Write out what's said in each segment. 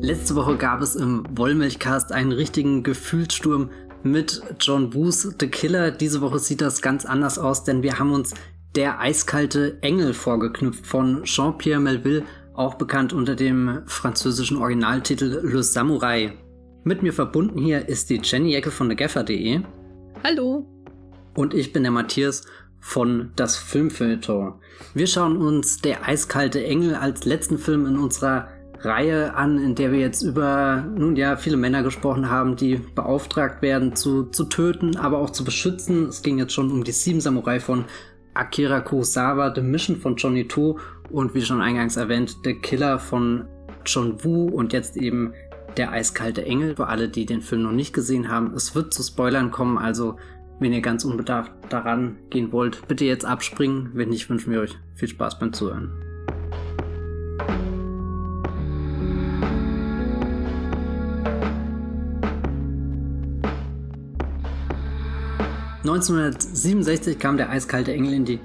Letzte Woche gab es im Wollmilchcast einen richtigen Gefühlssturm mit John Woos The Killer. Diese Woche sieht das ganz anders aus, denn wir haben uns der eiskalte Engel vorgeknüpft von Jean-Pierre Melville, auch bekannt unter dem französischen Originaltitel Le Samurai. Mit mir verbunden hier ist die Jenny Ecke von thegaffer.de. Hallo. Und ich bin der Matthias von Das Filmfilter. Wir schauen uns Der eiskalte Engel als letzten Film in unserer Reihe an, in der wir jetzt über, nun ja, viele Männer gesprochen haben, die beauftragt werden zu, zu töten, aber auch zu beschützen. Es ging jetzt schon um die Sieben Samurai von Akira Kurosawa, The Mission von Johnny To und wie schon eingangs erwähnt, The Killer von John Woo und jetzt eben Der eiskalte Engel. Für alle, die den Film noch nicht gesehen haben, es wird zu Spoilern kommen, also wenn ihr ganz unbedarft daran gehen wollt, bitte jetzt abspringen. Wenn nicht, wünschen wir euch viel Spaß beim Zuhören. 1967 kam der eiskalte Engel in die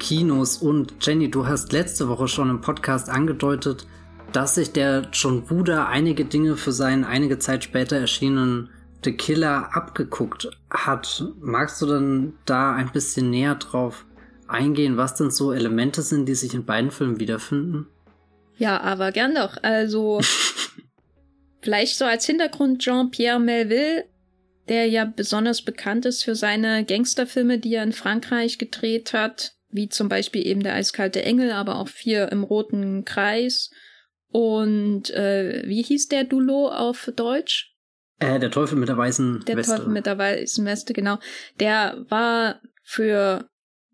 Kinos und Jenny, du hast letzte Woche schon im Podcast angedeutet, dass sich der John Buda einige Dinge für seinen einige Zeit später erschienenen The Killer abgeguckt hat. Magst du denn da ein bisschen näher drauf eingehen, was denn so Elemente sind, die sich in beiden Filmen wiederfinden? Ja, aber gern doch. Also vielleicht so als Hintergrund Jean-Pierre Melville der ja besonders bekannt ist für seine Gangsterfilme, die er in Frankreich gedreht hat, wie zum Beispiel eben der eiskalte Engel, aber auch vier im roten Kreis. Und äh, wie hieß der Dulo auf Deutsch? Äh, der Teufel mit der weißen der Weste. Der Teufel mit der weißen Weste, genau. Der war für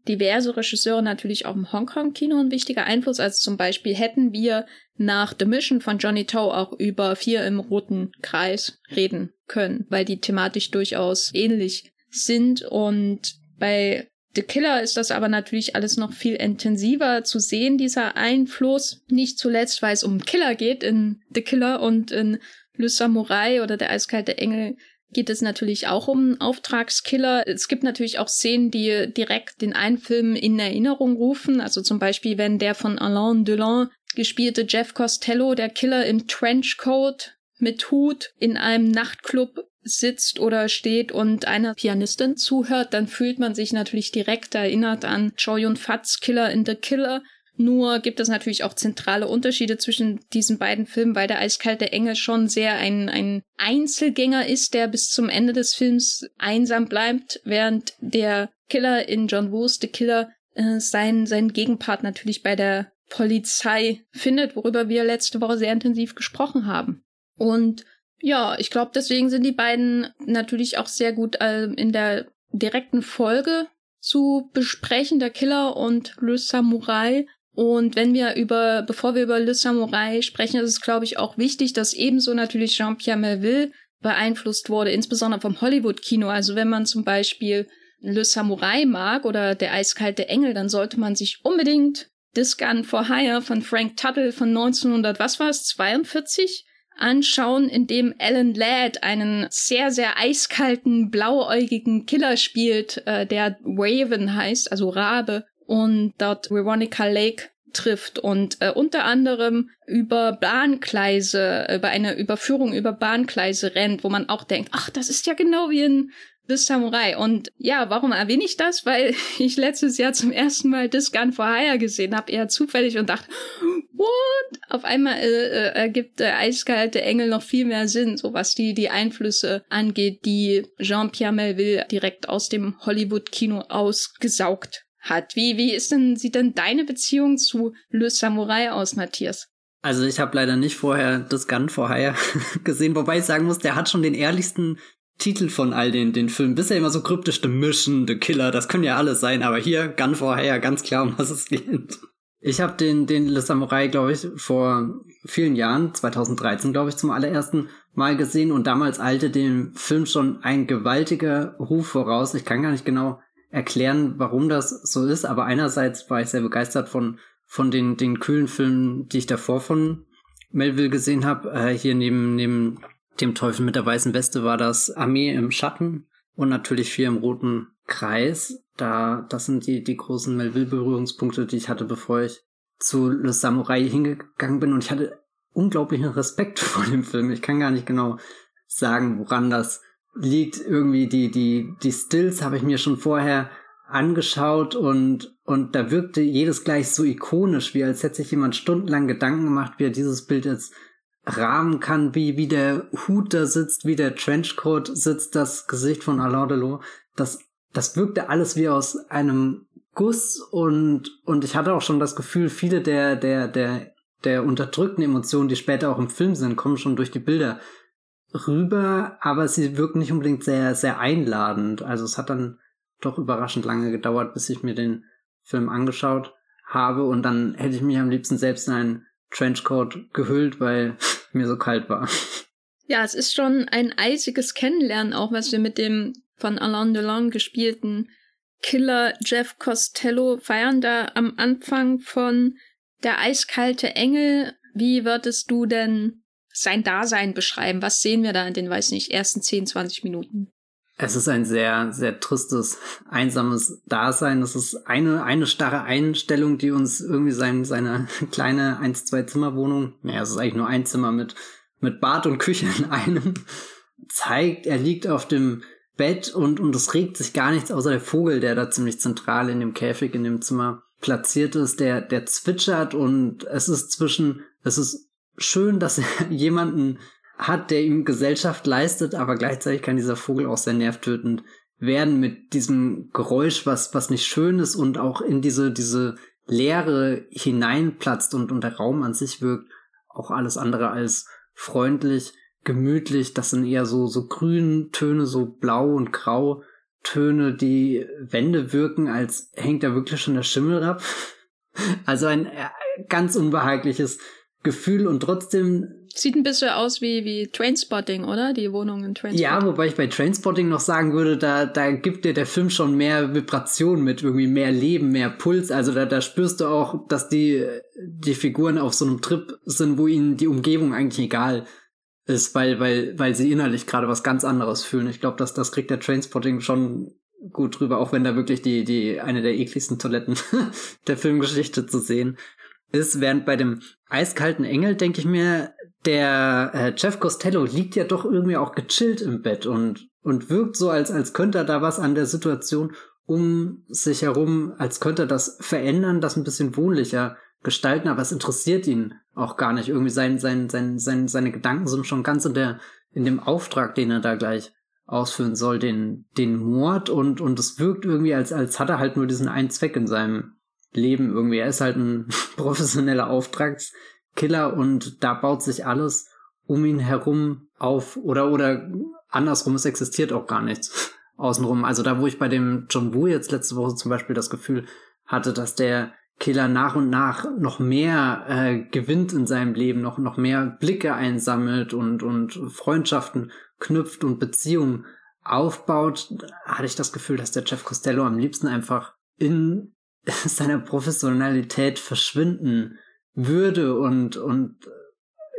diverse Regisseure natürlich auch im Hongkong-Kino ein wichtiger Einfluss. Also zum Beispiel hätten wir nach The Mission von Johnny Toe auch über Vier im roten Kreis reden können, weil die thematisch durchaus ähnlich sind. Und bei The Killer ist das aber natürlich alles noch viel intensiver zu sehen, dieser Einfluss. Nicht zuletzt, weil es um Killer geht in The Killer und in Le Samurai oder der eiskalte Engel geht es natürlich auch um Auftragskiller. Es gibt natürlich auch Szenen, die direkt den einen Film in Erinnerung rufen. Also zum Beispiel, wenn der von Alain Delon gespielte Jeff Costello, der Killer im Trenchcoat mit Hut in einem Nachtclub sitzt oder steht und einer Pianistin zuhört, dann fühlt man sich natürlich direkt erinnert an Choi Yun Fats Killer in The Killer nur gibt es natürlich auch zentrale Unterschiede zwischen diesen beiden Filmen, weil der eiskalte Engel schon sehr ein, ein Einzelgänger ist, der bis zum Ende des Films einsam bleibt, während der Killer in John Woo's The Killer äh, seinen, seinen Gegenpart natürlich bei der Polizei findet, worüber wir letzte Woche sehr intensiv gesprochen haben. Und ja, ich glaube, deswegen sind die beiden natürlich auch sehr gut äh, in der direkten Folge zu besprechen, der Killer und Le Samurai. Und wenn wir über, bevor wir über Le Samurai sprechen, ist es, glaube ich, auch wichtig, dass ebenso natürlich Jean-Pierre Melville beeinflusst wurde, insbesondere vom Hollywood-Kino. Also wenn man zum Beispiel Le Samurai mag oder Der eiskalte Engel, dann sollte man sich unbedingt This Gun for Hire von Frank Tuttle von 1900, was war es, 42 anschauen, in dem Alan Ladd einen sehr, sehr eiskalten, blauäugigen Killer spielt, äh, der Raven heißt, also Rabe und dort Veronica Lake trifft und äh, unter anderem über Bahngleise, über eine Überführung über Bahngleise rennt, wo man auch denkt, ach, das ist ja genau wie in The Samurai. Und ja, warum erwähne ich das? Weil ich letztes Jahr zum ersten Mal This Gun for Hire gesehen habe, eher zufällig und dachte, what? Auf einmal äh, äh, ergibt der eiskalte Engel noch viel mehr Sinn, so was die, die Einflüsse angeht, die Jean-Pierre Melville direkt aus dem Hollywood-Kino ausgesaugt hat. Wie, wie ist denn, sieht denn deine Beziehung zu Le Samurai aus, Matthias? Also ich habe leider nicht vorher das Gun for Hire gesehen, wobei ich sagen muss, der hat schon den ehrlichsten Titel von all den, den Filmen. Bisher immer so kryptisch The Mission, The Killer, das können ja alles sein, aber hier Gun for Hire, ganz klar, um was es geht. Ich habe den, den Le Samurai, glaube ich, vor vielen Jahren, 2013, glaube ich, zum allerersten Mal gesehen und damals eilte dem Film schon ein gewaltiger Ruf voraus. Ich kann gar nicht genau erklären, warum das so ist, aber einerseits war ich sehr begeistert von, von den, den kühlen Filmen, die ich davor von Melville gesehen habe. Äh, hier neben, neben dem Teufel mit der weißen Weste war das Armee im Schatten und natürlich vier im roten Kreis. Da, das sind die, die großen Melville-Berührungspunkte, die ich hatte, bevor ich zu Le Samurai hingegangen bin und ich hatte unglaublichen Respekt vor dem Film. Ich kann gar nicht genau sagen, woran das liegt. Irgendwie die, die, die Stills habe ich mir schon vorher angeschaut und, und da wirkte jedes gleich so ikonisch, wie als hätte sich jemand stundenlang Gedanken gemacht, wie er dieses Bild jetzt rahmen kann, wie, wie der Hut da sitzt, wie der Trenchcoat sitzt, das Gesicht von Alain Delon. Das, das wirkte alles wie aus einem Guss und, und ich hatte auch schon das Gefühl, viele der, der, der, der unterdrückten Emotionen, die später auch im Film sind, kommen schon durch die Bilder rüber, aber sie wirken nicht unbedingt sehr, sehr einladend. Also es hat dann doch überraschend lange gedauert, bis ich mir den Film angeschaut habe und dann hätte ich mich am liebsten selbst in einen Trenchcoat gehüllt, weil mir so kalt war. Ja, es ist schon ein eisiges Kennenlernen, auch was wir mit dem von Alain Delon gespielten Killer Jeff Costello feiern da am Anfang von Der eiskalte Engel. Wie würdest du denn sein Dasein beschreiben? Was sehen wir da in den, weiß nicht, ersten 10, 20 Minuten? Es ist ein sehr, sehr tristes, einsames Dasein. Es ist eine, eine starre Einstellung, die uns irgendwie sein, seine kleine 1-2-Zimmer-Wohnung, naja, es ist eigentlich nur ein Zimmer mit, mit Bad und Küche in einem, zeigt. Er liegt auf dem Bett und, und es regt sich gar nichts außer der Vogel, der da ziemlich zentral in dem Käfig in dem Zimmer platziert ist, der, der zwitschert und es ist zwischen, es ist schön, dass er jemanden hat, der ihm Gesellschaft leistet, aber gleichzeitig kann dieser Vogel auch sehr nervtötend werden mit diesem Geräusch, was, was nicht schön ist und auch in diese, diese Leere hineinplatzt und, und der Raum an sich wirkt auch alles andere als freundlich, gemütlich. Das sind eher so, so Grüntöne, so blau und grau Töne, die Wände wirken, als hängt da wirklich schon der Schimmel ab. Also ein äh, ganz unbehagliches Gefühl und trotzdem Sieht ein bisschen aus wie, wie Trainspotting, oder? Die Wohnung in Trainspotting. Ja, wobei ich bei Trainspotting noch sagen würde, da, da gibt dir der Film schon mehr Vibration mit, irgendwie mehr Leben, mehr Puls. Also da, da spürst du auch, dass die, die Figuren auf so einem Trip sind, wo ihnen die Umgebung eigentlich egal ist, weil, weil, weil sie innerlich gerade was ganz anderes fühlen. Ich glaube, dass das kriegt der Trainspotting schon gut drüber, auch wenn da wirklich die, die, eine der ekligsten Toiletten der Filmgeschichte zu sehen ist, während bei dem eiskalten Engel denke ich mir, der äh, Jeff Costello liegt ja doch irgendwie auch gechillt im Bett und, und wirkt so, als, als könnte er da was an der Situation um sich herum, als könnte er das verändern, das ein bisschen wohnlicher gestalten, aber es interessiert ihn auch gar nicht. Irgendwie sein, sein, sein, sein, seine Gedanken sind schon ganz in der, in dem Auftrag, den er da gleich ausführen soll, den, den Mord und, und es wirkt irgendwie, als, als hat er halt nur diesen einen Zweck in seinem Leben irgendwie. Er ist halt ein professioneller Auftragskiller und da baut sich alles um ihn herum auf oder oder andersrum, es existiert auch gar nichts außenrum. Also da, wo ich bei dem John Woo jetzt letzte Woche zum Beispiel das Gefühl hatte, dass der Killer nach und nach noch mehr äh, gewinnt in seinem Leben, noch, noch mehr Blicke einsammelt und, und Freundschaften knüpft und Beziehungen aufbaut, hatte ich das Gefühl, dass der Jeff Costello am liebsten einfach in seiner Professionalität verschwinden würde und, und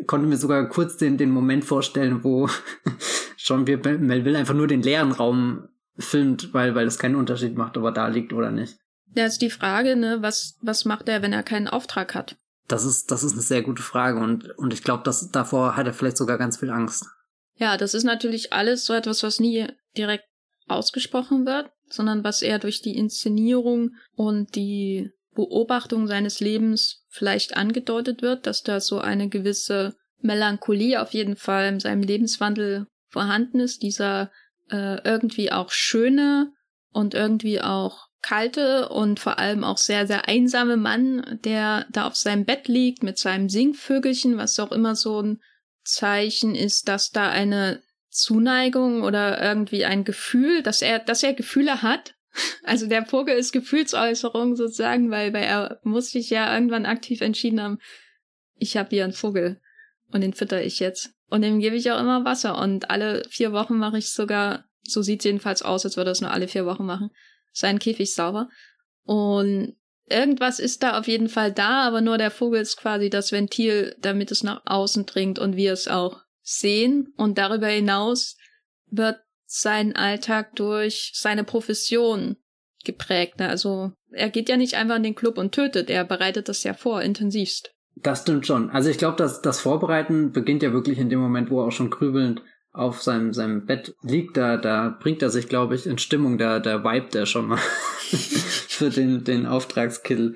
konnte mir sogar kurz den, den Moment vorstellen, wo John Melville einfach nur den leeren Raum filmt, weil, weil es keinen Unterschied macht, ob er da liegt oder nicht. Ja, ist die Frage, ne, was, was macht er, wenn er keinen Auftrag hat? Das ist, das ist eine sehr gute Frage und, und ich glaube, dass davor hat er vielleicht sogar ganz viel Angst. Ja, das ist natürlich alles so etwas, was nie direkt ausgesprochen wird sondern was er durch die Inszenierung und die Beobachtung seines Lebens vielleicht angedeutet wird, dass da so eine gewisse Melancholie auf jeden Fall in seinem Lebenswandel vorhanden ist, dieser äh, irgendwie auch schöne und irgendwie auch kalte und vor allem auch sehr, sehr einsame Mann, der da auf seinem Bett liegt mit seinem Singvögelchen, was auch immer so ein Zeichen ist, dass da eine Zuneigung oder irgendwie ein Gefühl, dass er, dass er Gefühle hat. Also der Vogel ist Gefühlsäußerung sozusagen, weil, weil er muss sich ja irgendwann aktiv entschieden haben, ich habe hier einen Vogel und den fütter ich jetzt. Und dem gebe ich auch immer Wasser. Und alle vier Wochen mache ich sogar, so sieht jedenfalls aus, als würde es nur alle vier Wochen machen, seinen Käfig sauber. Und irgendwas ist da auf jeden Fall da, aber nur der Vogel ist quasi das Ventil, damit es nach außen dringt und wir es auch sehen und darüber hinaus wird sein Alltag durch seine Profession geprägt. Ne? Also er geht ja nicht einfach in den Club und tötet, er bereitet das ja vor, intensivst. Das stimmt schon. Also ich glaube, dass das Vorbereiten beginnt ja wirklich in dem Moment, wo er auch schon grübelnd auf seinem, seinem Bett liegt. Da, da bringt er sich, glaube ich, in Stimmung. Da, da vibet er schon mal für den, den Auftragskill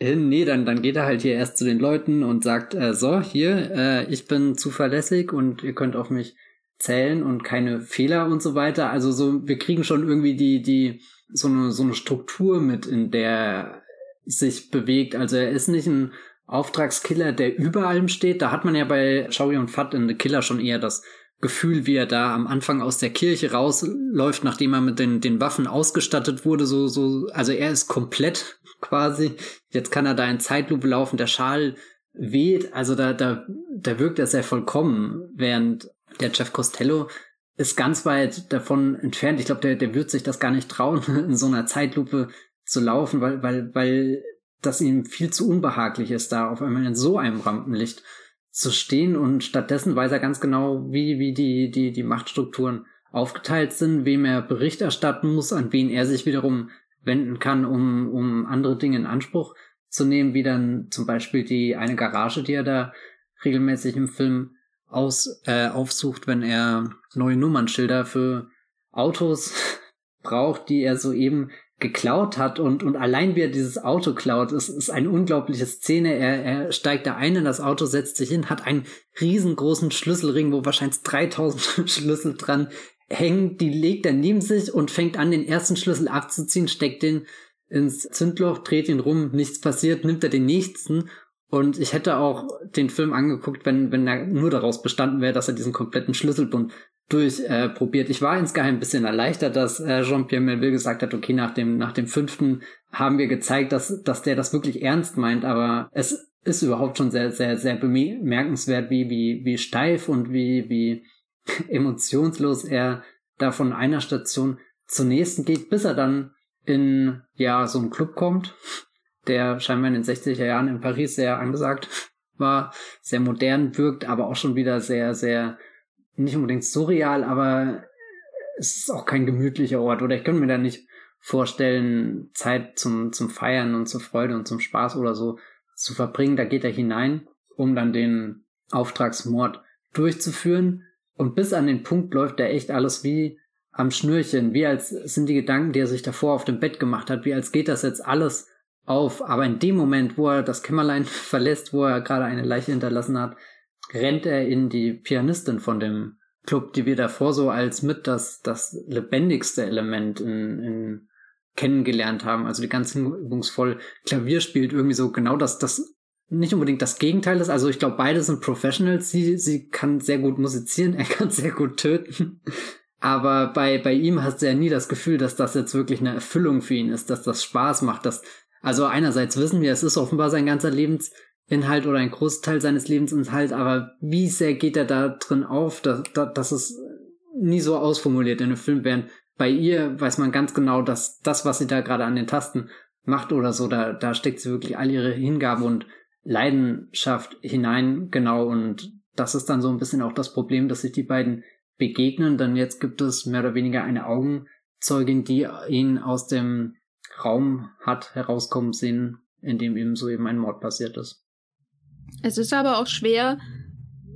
hin. Nee, dann, dann geht er halt hier erst zu den Leuten und sagt, äh, so, hier, äh, ich bin zuverlässig und ihr könnt auf mich zählen und keine Fehler und so weiter. Also so, wir kriegen schon irgendwie die, die, so eine, so eine Struktur mit, in der sich bewegt. Also er ist nicht ein Auftragskiller, der über allem steht. Da hat man ja bei Shaori und Fat in The Killer schon eher das Gefühl, wie er da am Anfang aus der Kirche rausläuft, nachdem er mit den, den Waffen ausgestattet wurde, so, so, also er ist komplett quasi. Jetzt kann er da in Zeitlupe laufen, der Schal weht, also da, da, da wirkt er sehr vollkommen, während der Jeff Costello ist ganz weit davon entfernt. Ich glaube, der, der wird sich das gar nicht trauen, in so einer Zeitlupe zu laufen, weil, weil, weil das ihm viel zu unbehaglich ist, da auf einmal in so einem Rampenlicht zu stehen und stattdessen weiß er ganz genau, wie, wie die, die, die Machtstrukturen aufgeteilt sind, wem er Bericht erstatten muss, an wen er sich wiederum wenden kann, um, um andere Dinge in Anspruch zu nehmen, wie dann zum Beispiel die eine Garage, die er da regelmäßig im Film aus, äh, aufsucht, wenn er neue Nummernschilder für Autos braucht, die er soeben geklaut hat und, und allein wie er dieses Auto klaut, ist, ist eine unglaubliche Szene. Er, er steigt da ein in das Auto, setzt sich hin, hat einen riesengroßen Schlüsselring, wo wahrscheinlich 3000 Schlüssel dran hängen. Die legt er neben sich und fängt an, den ersten Schlüssel abzuziehen, steckt den ins Zündloch, dreht ihn rum, nichts passiert, nimmt er den nächsten. Und ich hätte auch den Film angeguckt, wenn, wenn er nur daraus bestanden wäre, dass er diesen kompletten Schlüsselbund durchprobiert. Äh, ich war insgeheim ein bisschen erleichtert, dass äh, Jean-Pierre Melville gesagt hat, okay, nach dem, nach dem fünften haben wir gezeigt, dass, dass der das wirklich ernst meint, aber es ist überhaupt schon sehr, sehr, sehr bemerkenswert, wie, wie, wie steif und wie, wie emotionslos er da von einer Station zur nächsten geht, bis er dann in, ja, so einen Club kommt, der scheinbar in den 60er Jahren in Paris sehr angesagt war, sehr modern wirkt, aber auch schon wieder sehr, sehr nicht unbedingt surreal, aber es ist auch kein gemütlicher Ort. Oder ich könnte mir da nicht vorstellen, Zeit zum, zum Feiern und zur Freude und zum Spaß oder so zu verbringen. Da geht er hinein, um dann den Auftragsmord durchzuführen. Und bis an den Punkt läuft da echt alles wie am Schnürchen, wie als sind die Gedanken, die er sich davor auf dem Bett gemacht hat, wie als geht das jetzt alles auf. Aber in dem Moment, wo er das Kämmerlein verlässt, wo er gerade eine Leiche hinterlassen hat, rennt er in die Pianistin von dem Club, die wir davor so als mit das, das lebendigste Element in, in kennengelernt haben. Also die ganze übungsvoll Klavier spielt irgendwie so genau das, das nicht unbedingt das Gegenteil ist. Also ich glaube, beide sind Professionals. Sie, sie kann sehr gut musizieren, er kann sehr gut töten. Aber bei, bei ihm hast du ja nie das Gefühl, dass das jetzt wirklich eine Erfüllung für ihn ist, dass das Spaß macht. Dass, also einerseits wissen wir, es ist offenbar sein ganzer Lebens, Inhalt oder ein Großteil seines Lebensinhalt, aber wie sehr geht er da drin auf, dass, dass es nie so ausformuliert in einem Film, während bei ihr weiß man ganz genau, dass das, was sie da gerade an den Tasten macht oder so, da, da steckt sie wirklich all ihre Hingabe und Leidenschaft hinein, genau, und das ist dann so ein bisschen auch das Problem, dass sich die beiden begegnen, denn jetzt gibt es mehr oder weniger eine Augenzeugin, die ihn aus dem Raum hat herauskommen sehen, in dem eben soeben ein Mord passiert ist. Es ist aber auch schwer,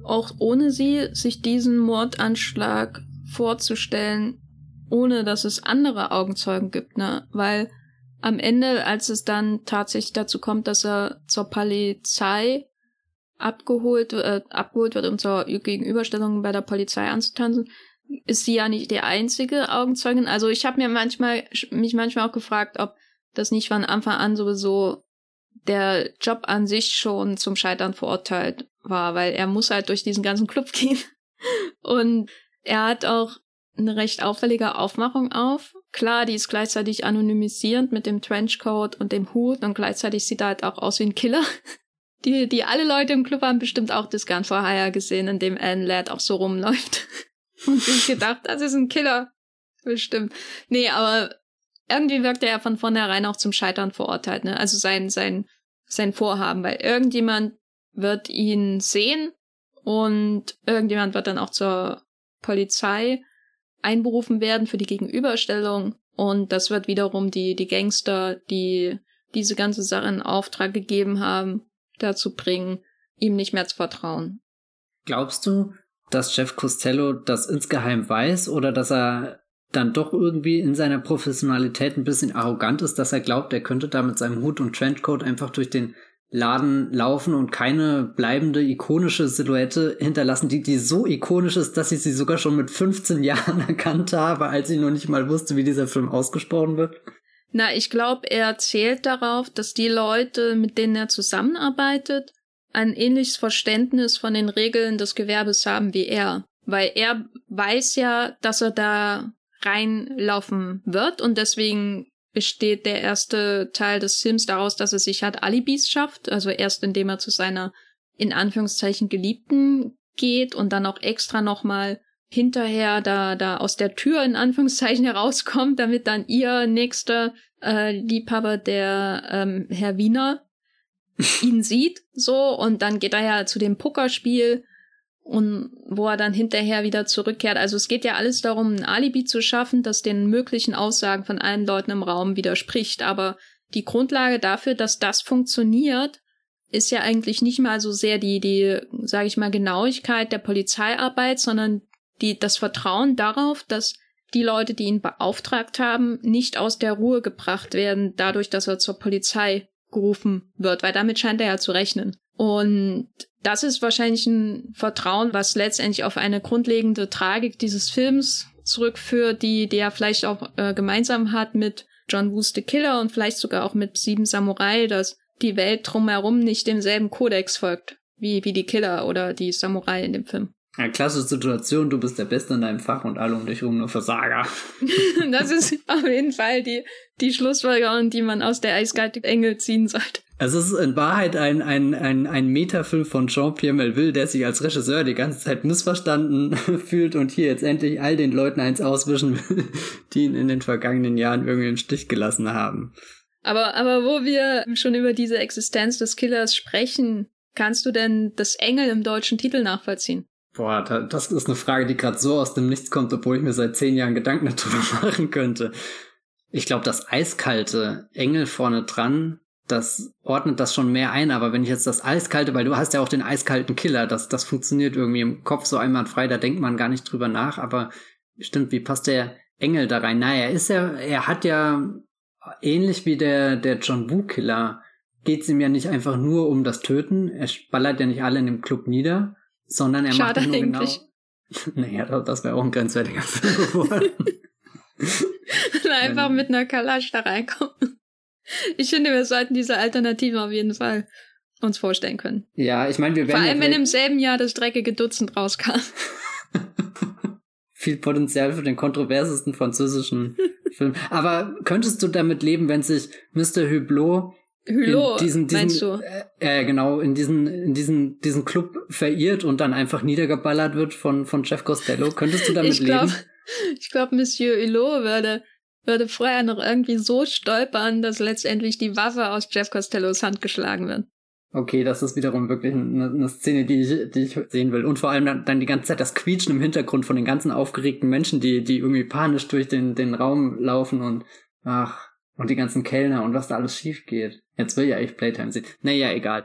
auch ohne sie, sich diesen Mordanschlag vorzustellen, ohne dass es andere Augenzeugen gibt, ne? Weil am Ende, als es dann tatsächlich dazu kommt, dass er zur Polizei abgeholt, äh, abgeholt wird, um zur Gegenüberstellung bei der Polizei anzutanzen, ist sie ja nicht die einzige Augenzeugin. Also ich habe mir manchmal mich manchmal auch gefragt, ob das nicht von Anfang an sowieso der Job an sich schon zum Scheitern verurteilt war, weil er muss halt durch diesen ganzen Club gehen. Und er hat auch eine recht auffällige Aufmachung auf. Klar, die ist gleichzeitig anonymisierend mit dem Trenchcoat und dem Hut und gleichzeitig sieht er halt auch aus wie ein Killer. Die, die alle Leute im Club haben bestimmt auch das Gun for Hire gesehen, in dem Anne Ladd auch so rumläuft. Und sich gedacht, das ist ein Killer. Bestimmt. Nee, aber irgendwie wirkt er von vornherein auch zum Scheitern verurteilt, ne? Also sein, sein, sein Vorhaben, weil irgendjemand wird ihn sehen und irgendjemand wird dann auch zur Polizei einberufen werden für die Gegenüberstellung Und das wird wiederum die, die Gangster, die diese ganze Sache in Auftrag gegeben haben, dazu bringen, ihm nicht mehr zu vertrauen. Glaubst du, dass Jeff Costello das insgeheim weiß oder dass er dann doch irgendwie in seiner Professionalität ein bisschen arrogant ist, dass er glaubt, er könnte da mit seinem Hut und Trenchcoat einfach durch den Laden laufen und keine bleibende ikonische Silhouette hinterlassen, die, die so ikonisch ist, dass ich sie sogar schon mit 15 Jahren erkannt habe, als ich noch nicht mal wusste, wie dieser Film ausgesprochen wird? Na, ich glaube, er zählt darauf, dass die Leute, mit denen er zusammenarbeitet, ein ähnliches Verständnis von den Regeln des Gewerbes haben wie er. Weil er weiß ja, dass er da reinlaufen wird. Und deswegen besteht der erste Teil des Films daraus, dass er sich halt Alibis schafft, also erst indem er zu seiner in Anführungszeichen Geliebten geht und dann auch extra nochmal hinterher da da aus der Tür in Anführungszeichen herauskommt, damit dann ihr nächster äh, Liebhaber der ähm, Herr Wiener ihn sieht. So. Und dann geht er ja zu dem Pokerspiel und wo er dann hinterher wieder zurückkehrt. Also es geht ja alles darum, ein Alibi zu schaffen, das den möglichen Aussagen von allen Leuten im Raum widerspricht. Aber die Grundlage dafür, dass das funktioniert, ist ja eigentlich nicht mal so sehr die, die, sage ich mal, Genauigkeit der Polizeiarbeit, sondern die, das Vertrauen darauf, dass die Leute, die ihn beauftragt haben, nicht aus der Ruhe gebracht werden, dadurch, dass er zur Polizei gerufen wird, weil damit scheint er ja zu rechnen. Und das ist wahrscheinlich ein Vertrauen, was letztendlich auf eine grundlegende Tragik dieses Films zurückführt, die, die er vielleicht auch äh, gemeinsam hat mit John Woos The Killer und vielleicht sogar auch mit Sieben Samurai, dass die Welt drumherum nicht demselben Kodex folgt, wie, wie die Killer oder die Samurai in dem Film. Ja, klassische Situation, du bist der Beste in deinem Fach und alle um dich herum nur Versager. das ist auf jeden Fall die, die Schlussfolgerung, die man aus der eiskalten Engel ziehen sollte. Es ist in Wahrheit ein, ein, ein, ein Metafilm von Jean-Pierre Melville, der sich als Regisseur die ganze Zeit missverstanden fühlt und hier jetzt endlich all den Leuten eins auswischen will, die ihn in den vergangenen Jahren irgendwie im Stich gelassen haben. Aber, aber wo wir schon über diese Existenz des Killers sprechen, kannst du denn das Engel im deutschen Titel nachvollziehen? Boah, das ist eine Frage, die gerade so aus dem Nichts kommt, obwohl ich mir seit zehn Jahren Gedanken darüber machen könnte. Ich glaube, das eiskalte Engel vorne dran, das ordnet das schon mehr ein, aber wenn ich jetzt das eiskalte, weil du hast ja auch den eiskalten Killer, das, das funktioniert irgendwie im Kopf so einwandfrei, da denkt man gar nicht drüber nach, aber stimmt, wie passt der Engel da rein? Naja, er ist ja, er hat ja ähnlich wie der, der John Woo Killer, geht's ihm ja nicht einfach nur um das Töten, er ballert ja nicht alle in dem Club nieder, sondern er Schade macht nur genau eigentlich. genau. naja, das wäre auch ein grenzwertiger Film geworden. einfach mit einer Kalasch da reinkommen. Ich finde, wir sollten diese Alternative auf jeden Fall uns vorstellen können. Ja, ich meine, wir werden. Vor allem, ja wenn im selben Jahr das dreckige Dutzend rauskam. Viel Potenzial für den kontroversesten französischen Film. Aber könntest du damit leben, wenn sich Mr. Hublot Hülo, diesen, diesen, meinst du? Äh, äh, genau, in diesen, in diesen, diesen Club verirrt und dann einfach niedergeballert wird von, von Jeff Costello. Könntest du damit ich glaub, leben? Ich glaube, Monsieur Hulot würde, würde vorher noch irgendwie so stolpern, dass letztendlich die Waffe aus Jeff Costellos Hand geschlagen wird. Okay, das ist wiederum wirklich eine, eine Szene, die ich, die ich sehen will. Und vor allem dann, dann die ganze Zeit das Quietschen im Hintergrund von den ganzen aufgeregten Menschen, die, die irgendwie panisch durch den, den Raum laufen und ach, und die ganzen Kellner und was da alles schief geht. Jetzt will ja echt Playtime sehen. Naja, egal.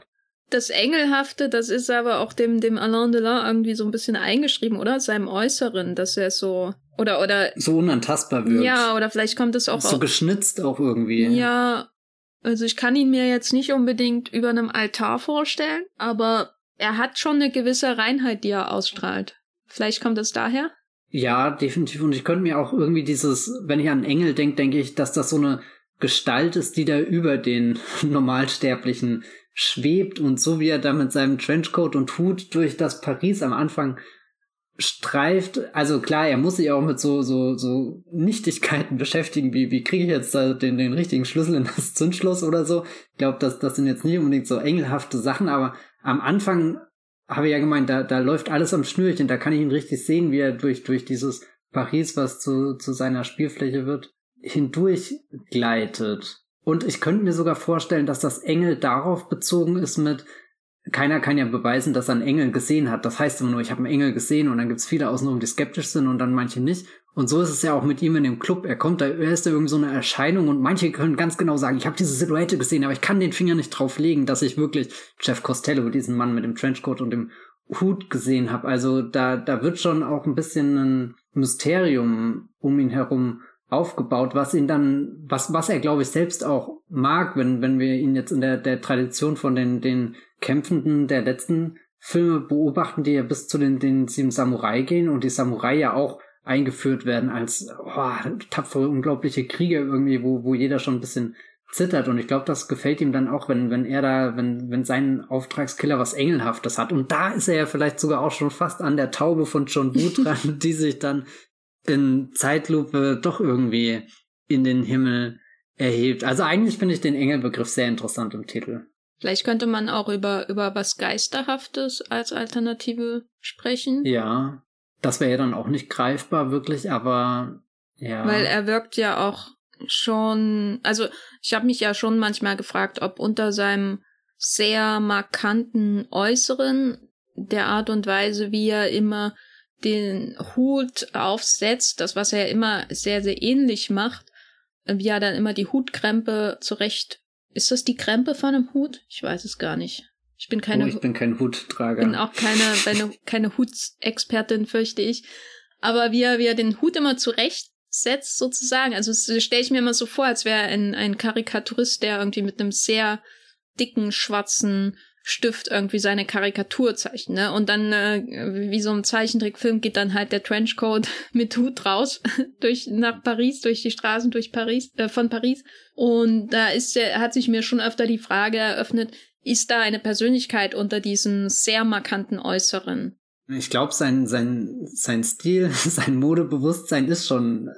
Das Engelhafte, das ist aber auch dem, dem Alain Delon irgendwie so ein bisschen eingeschrieben, oder? Seinem Äußeren, dass er so, oder, oder. So unantastbar wird. Ja, oder vielleicht kommt es auch. So auch, geschnitzt auch irgendwie. Ja, also ich kann ihn mir jetzt nicht unbedingt über einem Altar vorstellen, aber er hat schon eine gewisse Reinheit, die er ausstrahlt. Vielleicht kommt es daher? Ja, definitiv. Und ich könnte mir auch irgendwie dieses, wenn ich an Engel denke, denke ich, dass das so eine Gestalt ist, die da über den Normalsterblichen schwebt und so wie er da mit seinem Trenchcoat und Hut durch das Paris am Anfang streift, also klar, er muss sich auch mit so, so, so Nichtigkeiten beschäftigen, wie, wie kriege ich jetzt da den, den richtigen Schlüssel in das Zündschloss oder so. Ich glaube, das, das sind jetzt nicht unbedingt so engelhafte Sachen, aber am Anfang habe ich ja gemeint, da, da läuft alles am Schnürchen, da kann ich ihn richtig sehen, wie er durch, durch dieses Paris, was zu, zu seiner Spielfläche wird, hindurch gleitet. Und ich könnte mir sogar vorstellen, dass das Engel darauf bezogen ist mit, keiner kann ja beweisen, dass er einen Engel gesehen hat. Das heißt immer nur, ich habe einen Engel gesehen und dann gibt's viele außenrum, die skeptisch sind und dann manche nicht. Und so ist es ja auch mit ihm in dem Club. Er kommt da, er ist da irgendwie so eine Erscheinung und manche können ganz genau sagen, ich habe diese Silhouette gesehen, aber ich kann den Finger nicht drauf legen, dass ich wirklich Jeff Costello, diesen Mann mit dem Trenchcoat und dem Hut gesehen habe. Also da, da wird schon auch ein bisschen ein Mysterium um ihn herum aufgebaut, was ihn dann, was, was er, glaube ich, selbst auch mag, wenn, wenn wir ihn jetzt in der, der Tradition von den, den Kämpfenden der letzten Filme beobachten, die ja bis zu den, den sieben Samurai gehen und die Samurai ja auch eingeführt werden als oh, tapfere, unglaubliche Krieger irgendwie, wo, wo jeder schon ein bisschen zittert. Und ich glaube, das gefällt ihm dann auch, wenn, wenn er da, wenn, wenn sein Auftragskiller was Engelhaftes hat. Und da ist er ja vielleicht sogar auch schon fast an der Taube von John Woo dran, die sich dann in Zeitlupe doch irgendwie in den Himmel erhebt. Also eigentlich finde ich den Engelbegriff sehr interessant im Titel. Vielleicht könnte man auch über, über was Geisterhaftes als Alternative sprechen. Ja, das wäre ja dann auch nicht greifbar wirklich, aber ja. Weil er wirkt ja auch schon, also ich habe mich ja schon manchmal gefragt, ob unter seinem sehr markanten Äußeren, der Art und Weise, wie er immer den Hut aufsetzt, das was er immer sehr, sehr ähnlich macht, wie er dann immer die Hutkrempe zurecht. Ist das die Krempe von einem Hut? Ich weiß es gar nicht. Ich bin keine. Oh, ich bin kein Hutträger. Bin auch keine, keine, keine Hutexpertin, fürchte ich. Aber wie er, wie er den Hut immer zurechtsetzt, sozusagen. Also stelle ich mir immer so vor, als wäre ein, ein Karikaturist, der irgendwie mit einem sehr dicken, schwarzen Stift irgendwie seine Karikatur zeichnet. Ne? Und dann, äh, wie so ein Zeichentrickfilm, geht dann halt der Trenchcoat mit Hut raus durch nach Paris, durch die Straßen durch Paris, äh, von Paris. Und da ist hat sich mir schon öfter die Frage eröffnet, ist da eine Persönlichkeit unter diesem sehr markanten Äußeren? Ich glaube, sein, sein, sein Stil, sein Modebewusstsein ist schon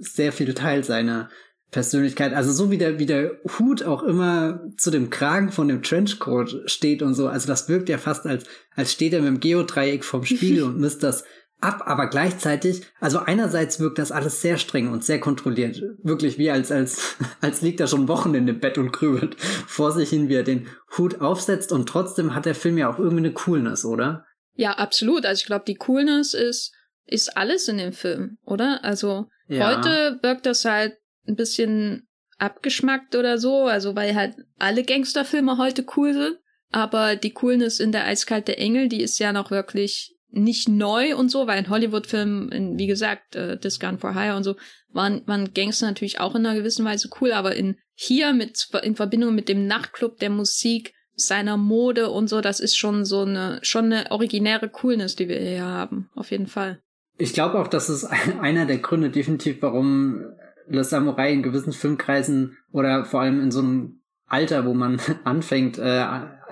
sehr viel Teil seiner Persönlichkeit. Also so wie der, wie der Hut auch immer zu dem Kragen von dem Trenchcoat steht und so. Also das wirkt ja fast als, als steht er mit dem Geodreieck vom Spiegel und misst das ab, aber gleichzeitig, also einerseits wirkt das alles sehr streng und sehr kontrolliert. Wirklich wie als, als, als liegt er schon Wochen in dem Bett und grübelt vor sich hin, wie er den Hut aufsetzt und trotzdem hat der Film ja auch irgendwie eine Coolness, oder? Ja, absolut. Also ich glaube, die Coolness ist, ist alles in dem Film, oder? Also ja. heute wirkt das halt ein bisschen abgeschmackt oder so, also weil halt alle Gangsterfilme heute cool sind. Aber die Coolness in der Eiskalte Engel, die ist ja noch wirklich nicht neu und so, weil in Hollywood-Filmen, wie gesagt, äh, This for Hire und so, waren, waren Gangster natürlich auch in einer gewissen Weise cool, aber in hier mit in Verbindung mit dem Nachtclub, der Musik, seiner Mode und so, das ist schon so eine schon eine originäre Coolness, die wir hier haben, auf jeden Fall. Ich glaube auch, das ist einer der Gründe definitiv, warum Le Samurai in gewissen Filmkreisen oder vor allem in so einem Alter, wo man anfängt, äh,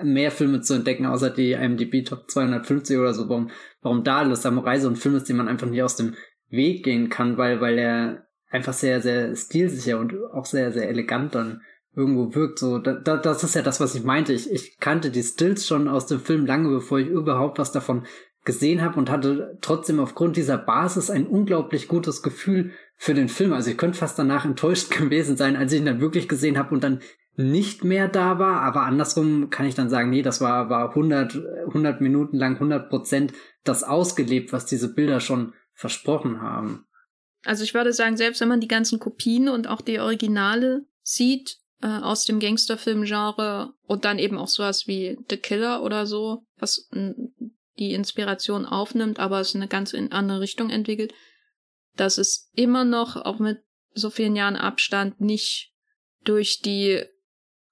mehr Filme zu entdecken, außer die IMDb Top 250 oder so, warum, warum da Le Samurai so ein Film ist, den man einfach nicht aus dem Weg gehen kann, weil, weil er einfach sehr, sehr stilsicher und auch sehr, sehr elegant dann irgendwo wirkt. So, da, da, das ist ja das, was ich meinte. Ich, ich kannte die Stills schon aus dem Film lange, bevor ich überhaupt was davon gesehen habe und hatte trotzdem aufgrund dieser Basis ein unglaublich gutes Gefühl für den Film. Also ich könnte fast danach enttäuscht gewesen sein, als ich ihn dann wirklich gesehen habe und dann nicht mehr da war, aber andersrum kann ich dann sagen, nee, das war, war 100, 100 Minuten lang, 100 Prozent das ausgelebt, was diese Bilder schon versprochen haben. Also ich würde sagen, selbst wenn man die ganzen Kopien und auch die Originale sieht, äh, aus dem Gangsterfilm-Genre und dann eben auch sowas wie The Killer oder so, was die Inspiration aufnimmt, aber es eine ganz in andere Richtung entwickelt, dass es immer noch, auch mit so vielen Jahren Abstand, nicht durch die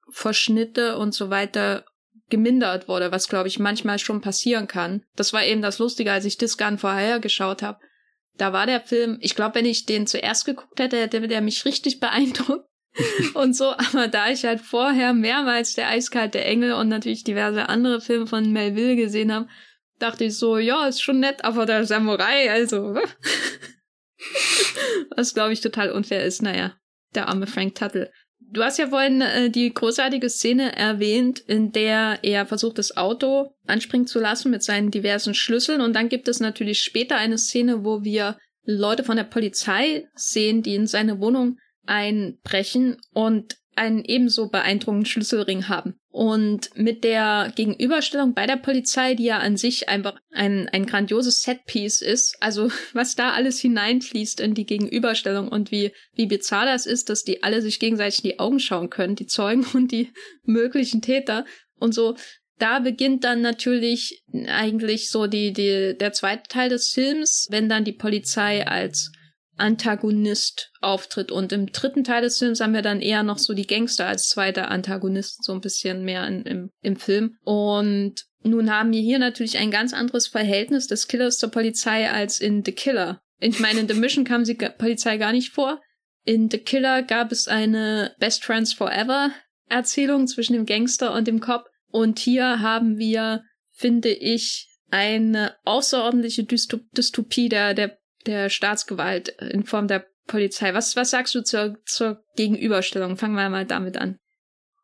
Verschnitte und so weiter gemindert wurde, was glaube ich manchmal schon passieren kann. Das war eben das Lustige, als ich Discan vorher geschaut habe. Da war der Film, ich glaube, wenn ich den zuerst geguckt hätte, hätte der mich richtig beeindruckt. und so, aber da ich halt vorher mehrmals der eiskalte Engel und natürlich diverse andere Filme von Melville gesehen habe, dachte ich so, ja, ist schon nett, aber der Samurai, also. was glaube ich total unfair ist, naja, der arme Frank Tuttle. Du hast ja vorhin äh, die großartige Szene erwähnt, in der er versucht, das Auto anspringen zu lassen mit seinen diversen Schlüsseln. Und dann gibt es natürlich später eine Szene, wo wir Leute von der Polizei sehen, die in seine Wohnung einbrechen und einen ebenso beeindruckenden Schlüsselring haben. Und mit der Gegenüberstellung bei der Polizei, die ja an sich einfach ein, ein grandioses Setpiece ist, also was da alles hineinfließt in die Gegenüberstellung und wie, wie bizarr das ist, dass die alle sich gegenseitig in die Augen schauen können, die Zeugen und die möglichen Täter und so. Da beginnt dann natürlich eigentlich so die, die, der zweite Teil des Films, wenn dann die Polizei als Antagonist auftritt. Und im dritten Teil des Films haben wir dann eher noch so die Gangster als zweiter Antagonist, so ein bisschen mehr in, im, im Film. Und nun haben wir hier natürlich ein ganz anderes Verhältnis des Killers zur Polizei als in The Killer. Ich meine, in The Mission kam die Polizei gar nicht vor. In The Killer gab es eine Best Friends Forever Erzählung zwischen dem Gangster und dem Cop. Und hier haben wir, finde ich, eine außerordentliche Dystopie der, der der Staatsgewalt in Form der Polizei. Was, was sagst du zur, zur Gegenüberstellung? Fangen wir mal damit an.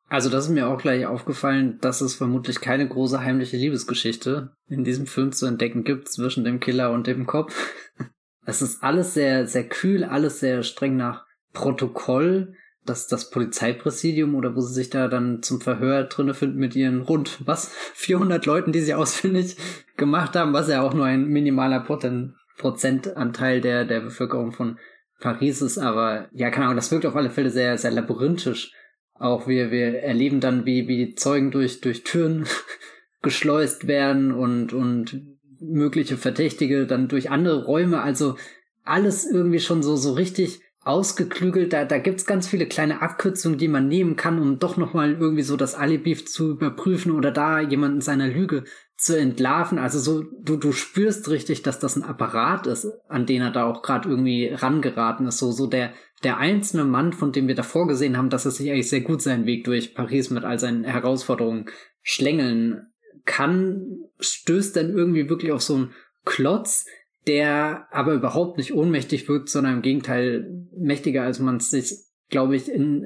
Also das ist mir auch gleich aufgefallen, dass es vermutlich keine große heimliche Liebesgeschichte in diesem Film zu entdecken gibt zwischen dem Killer und dem Kopf. Es ist alles sehr, sehr kühl, alles sehr streng nach Protokoll. Das, das Polizeipräsidium oder wo sie sich da dann zum Verhör drinne finden mit ihren rund, was, 400 Leuten, die sie ausfindig gemacht haben, was ja auch nur ein minimaler Poten Prozentanteil der, der Bevölkerung von Paris ist, aber ja, keine Ahnung, das wirkt auf alle Fälle sehr, sehr labyrinthisch. Auch wir, wir erleben dann, wie, wie Zeugen durch, durch Türen geschleust werden und, und mögliche Verdächtige dann durch andere Räume, also alles irgendwie schon so, so richtig ausgeklügelt. Da, da gibt's ganz viele kleine Abkürzungen, die man nehmen kann, um doch nochmal irgendwie so das Alibi zu überprüfen oder da jemanden seiner Lüge zu entlarven. Also so, du, du spürst richtig, dass das ein Apparat ist, an den er da auch gerade irgendwie rangeraten ist. So, so der, der einzelne Mann, von dem wir davor gesehen haben, dass er sich eigentlich sehr gut seinen Weg durch Paris mit all seinen Herausforderungen schlängeln kann, stößt dann irgendwie wirklich auf so einen Klotz, der aber überhaupt nicht ohnmächtig wirkt, sondern im Gegenteil mächtiger, als man es sich, glaube ich, in,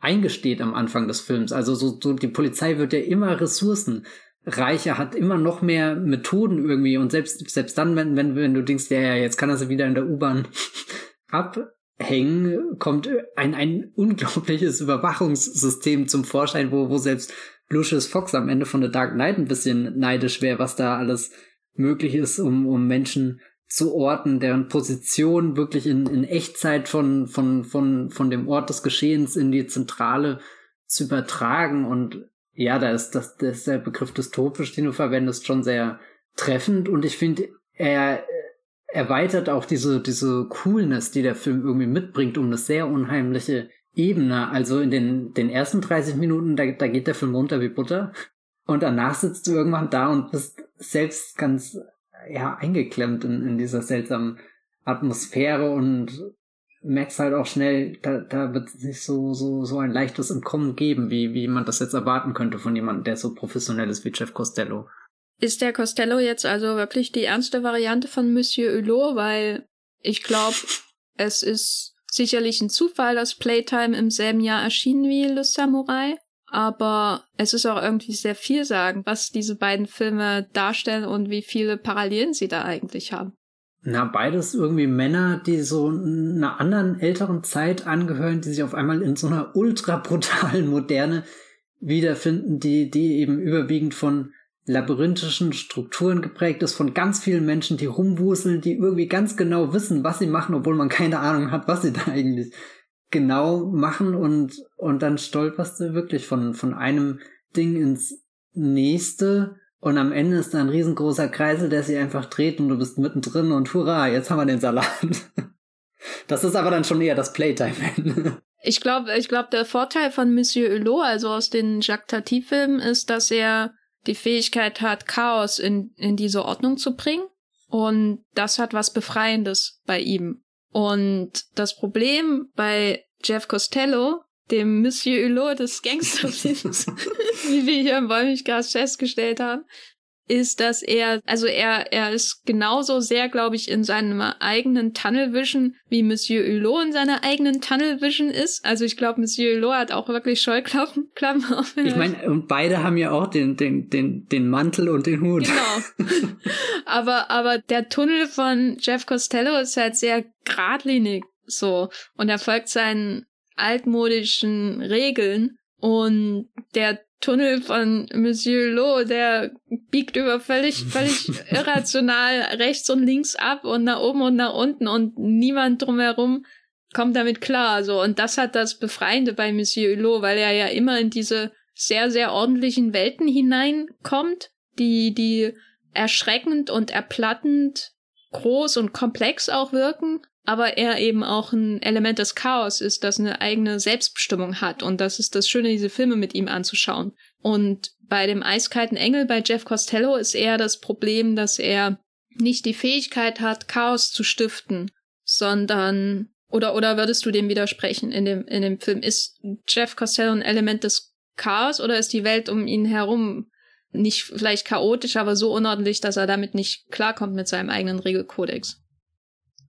eingesteht am Anfang des Films. Also so, so die Polizei wird ja immer Ressourcen reicher, hat immer noch mehr Methoden irgendwie und selbst, selbst dann, wenn, wenn, wenn du denkst, ja, ja, jetzt kann er sie wieder in der U-Bahn abhängen, kommt ein, ein unglaubliches Überwachungssystem zum Vorschein, wo, wo selbst Lucius Fox am Ende von The Dark Knight ein bisschen neidisch wäre, was da alles möglich ist, um, um Menschen zu orten, deren Position wirklich in, in Echtzeit von, von, von, von dem Ort des Geschehens in die Zentrale zu übertragen und ja, da ist das, das ist der Begriff dystopisch, den du verwendest, schon sehr treffend und ich finde, er erweitert auch diese, diese Coolness, die der Film irgendwie mitbringt, um eine sehr unheimliche Ebene. Also in den, den ersten 30 Minuten, da, da geht der Film runter wie Butter. Und danach sitzt du irgendwann da und bist selbst ganz, ja, eingeklemmt in, in dieser seltsamen Atmosphäre und merkst halt auch schnell, da, da wird es nicht so, so, so ein leichtes Entkommen geben, wie, wie man das jetzt erwarten könnte von jemandem, der so professionell ist wie Jeff Costello. Ist der Costello jetzt also wirklich die ernste Variante von Monsieur Hulot? Weil ich glaube, es ist sicherlich ein Zufall, dass Playtime im selben Jahr erschien wie Le Samurai. Aber es ist auch irgendwie sehr vielsagend, was diese beiden Filme darstellen und wie viele Parallelen sie da eigentlich haben. Na, beides irgendwie Männer, die so einer anderen älteren Zeit angehören, die sich auf einmal in so einer ultra brutalen Moderne wiederfinden, die, die eben überwiegend von labyrinthischen Strukturen geprägt ist, von ganz vielen Menschen, die rumwuseln, die irgendwie ganz genau wissen, was sie machen, obwohl man keine Ahnung hat, was sie da eigentlich genau machen. Und, und dann stolperst du wirklich von, von einem Ding ins nächste und am Ende ist da ein riesengroßer Kreisel, der sich einfach dreht und du bist mittendrin und hurra, jetzt haben wir den Salat. Das ist aber dann schon eher das Playtime-Ende. Ich glaube, ich glaube, der Vorteil von Monsieur Hulot, also aus den Jacques Tati-Filmen, ist, dass er die Fähigkeit hat, Chaos in, in diese Ordnung zu bringen. Und das hat was Befreiendes bei ihm. Und das Problem bei Jeff Costello dem Monsieur Hulot des Gangsterfilms, wie wir hier im Wollmilchgas festgestellt haben, ist, dass er, also er, er ist genauso sehr, glaube ich, in seinem eigenen Tunnel Vision, wie Monsieur Hulot in seiner eigenen Tunnel Vision ist. Also ich glaube, Monsieur Hulot hat auch wirklich Scheuklappen Klappen auf. Ich meine, und beide haben ja auch den, den, den, den Mantel und den Hut. Genau. aber, aber der Tunnel von Jeff Costello ist halt sehr geradlinig so. Und er folgt seinen altmodischen Regeln und der Tunnel von Monsieur Lowe, der biegt über völlig, völlig irrational rechts und links ab und nach oben und nach unten und niemand drumherum kommt damit klar. So. Und das hat das Befreiende bei Monsieur Hulot, weil er ja immer in diese sehr, sehr ordentlichen Welten hineinkommt, die, die erschreckend und erplattend groß und komplex auch wirken, aber er eben auch ein Element des Chaos ist, das eine eigene Selbstbestimmung hat. Und das ist das Schöne, diese Filme mit ihm anzuschauen. Und bei dem eiskalten Engel bei Jeff Costello ist eher das Problem, dass er nicht die Fähigkeit hat, Chaos zu stiften, sondern oder oder würdest du dem widersprechen in dem in dem Film ist Jeff Costello ein Element des Chaos oder ist die Welt um ihn herum nicht vielleicht chaotisch, aber so unordentlich, dass er damit nicht klarkommt mit seinem eigenen Regelkodex?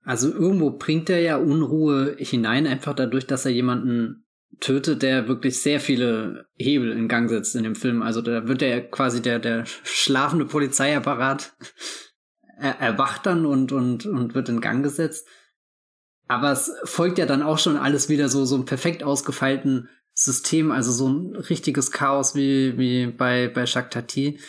Also irgendwo bringt er ja Unruhe hinein, einfach dadurch, dass er jemanden tötet, der wirklich sehr viele Hebel in Gang setzt in dem Film. Also da wird er quasi der, der schlafende Polizeiapparat er, erwacht dann und, und, und wird in Gang gesetzt. Aber es folgt ja dann auch schon alles wieder so, so ein perfekt ausgefeilten System, also so ein richtiges Chaos wie, wie bei, bei Shaktati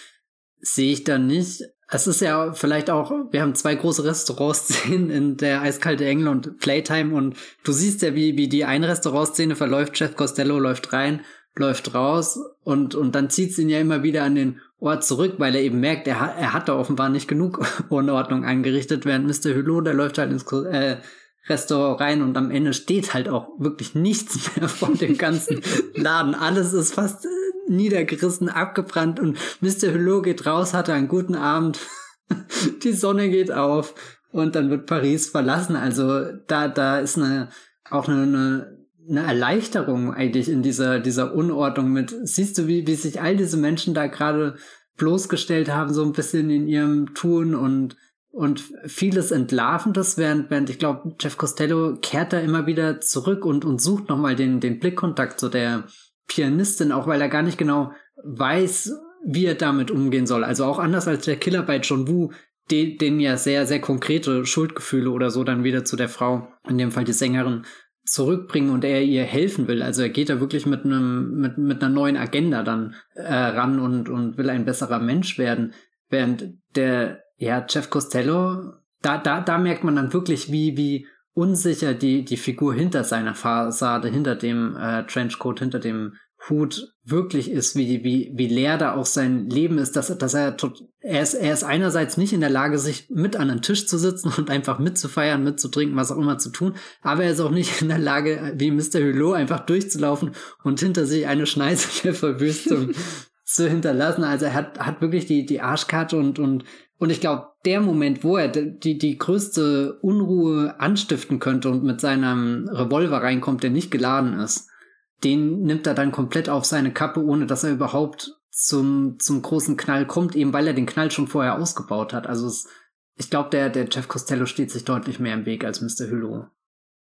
sehe ich da nicht. Es ist ja vielleicht auch, wir haben zwei große Restaurantszenen in der Eiskalte Engel und Playtime und du siehst ja, wie, wie die eine Restaurantszene verläuft. Jeff Costello läuft rein, läuft raus und, und dann zieht's ihn ja immer wieder an den Ort zurück, weil er eben merkt, er, hat er hat da offenbar nicht genug Unordnung angerichtet, während Mr. Hulot, der läuft halt ins äh, Restaurant rein und am Ende steht halt auch wirklich nichts mehr von dem ganzen Laden. Alles ist fast niedergerissen, abgebrannt und Mr. Hulot geht raus, hatte einen guten Abend, die Sonne geht auf und dann wird Paris verlassen. Also da, da ist eine, auch eine, eine, eine Erleichterung eigentlich in dieser, dieser Unordnung mit, siehst du, wie, wie sich all diese Menschen da gerade bloßgestellt haben, so ein bisschen in ihrem Tun und und vieles Entlarvendes, während, während ich glaube, Jeff Costello kehrt da immer wieder zurück und, und sucht nochmal den, den Blickkontakt zu der, Pianistin, auch weil er gar nicht genau weiß, wie er damit umgehen soll. Also auch anders als der Killer bei John Woo, den, den ja sehr, sehr konkrete Schuldgefühle oder so dann wieder zu der Frau, in dem Fall die Sängerin, zurückbringen und er ihr helfen will. Also er geht da wirklich mit einem, mit, mit einer neuen Agenda dann äh, ran und, und will ein besserer Mensch werden. Während der, ja, Jeff Costello, da, da, da merkt man dann wirklich, wie, wie unsicher die, die Figur hinter seiner Fassade, hinter dem äh, Trenchcoat, hinter dem Hut wirklich ist, wie, wie, wie leer da auch sein Leben ist, dass, dass er, er ist, er ist einerseits nicht in der Lage, sich mit an den Tisch zu sitzen und einfach mitzufeiern, mitzutrinken, was auch immer zu tun, aber er ist auch nicht in der Lage, wie Mr. Hulot, einfach durchzulaufen und hinter sich eine Schneise der Verwüstung zu hinterlassen. Also er hat, hat wirklich die, die Arschkarte und, und und ich glaube, der Moment, wo er die, die größte Unruhe anstiften könnte und mit seinem Revolver reinkommt, der nicht geladen ist, den nimmt er dann komplett auf seine Kappe, ohne dass er überhaupt zum, zum großen Knall kommt, eben weil er den Knall schon vorher ausgebaut hat. Also es, ich glaube, der, der Jeff Costello steht sich deutlich mehr im Weg als Mr. Hulot.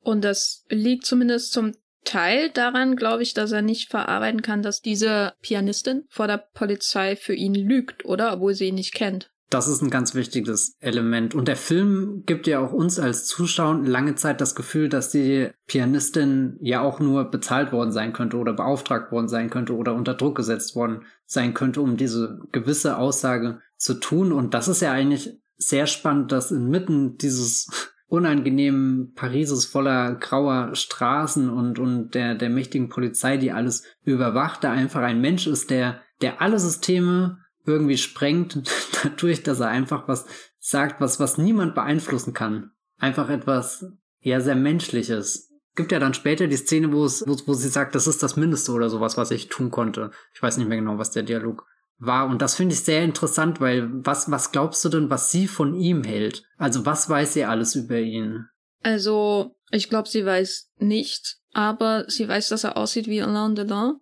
Und das liegt zumindest zum Teil daran, glaube ich, dass er nicht verarbeiten kann, dass diese Pianistin vor der Polizei für ihn lügt, oder? Obwohl sie ihn nicht kennt. Das ist ein ganz wichtiges Element. Und der Film gibt ja auch uns als Zuschauer lange Zeit das Gefühl, dass die Pianistin ja auch nur bezahlt worden sein könnte oder beauftragt worden sein könnte oder unter Druck gesetzt worden sein könnte, um diese gewisse Aussage zu tun. Und das ist ja eigentlich sehr spannend, dass inmitten dieses unangenehmen Parises voller grauer Straßen und, und der, der mächtigen Polizei, die alles überwacht, da einfach ein Mensch ist, der, der alle Systeme irgendwie sprengt, dadurch, dass er einfach was sagt, was, was niemand beeinflussen kann. Einfach etwas, ja, sehr Menschliches. Gibt ja dann später die Szene, wo es, wo, wo sie sagt, das ist das Mindeste oder sowas, was ich tun konnte. Ich weiß nicht mehr genau, was der Dialog war. Und das finde ich sehr interessant, weil was, was glaubst du denn, was sie von ihm hält? Also was weiß sie alles über ihn? Also, ich glaube, sie weiß nicht, aber sie weiß, dass er aussieht wie Alain Delon.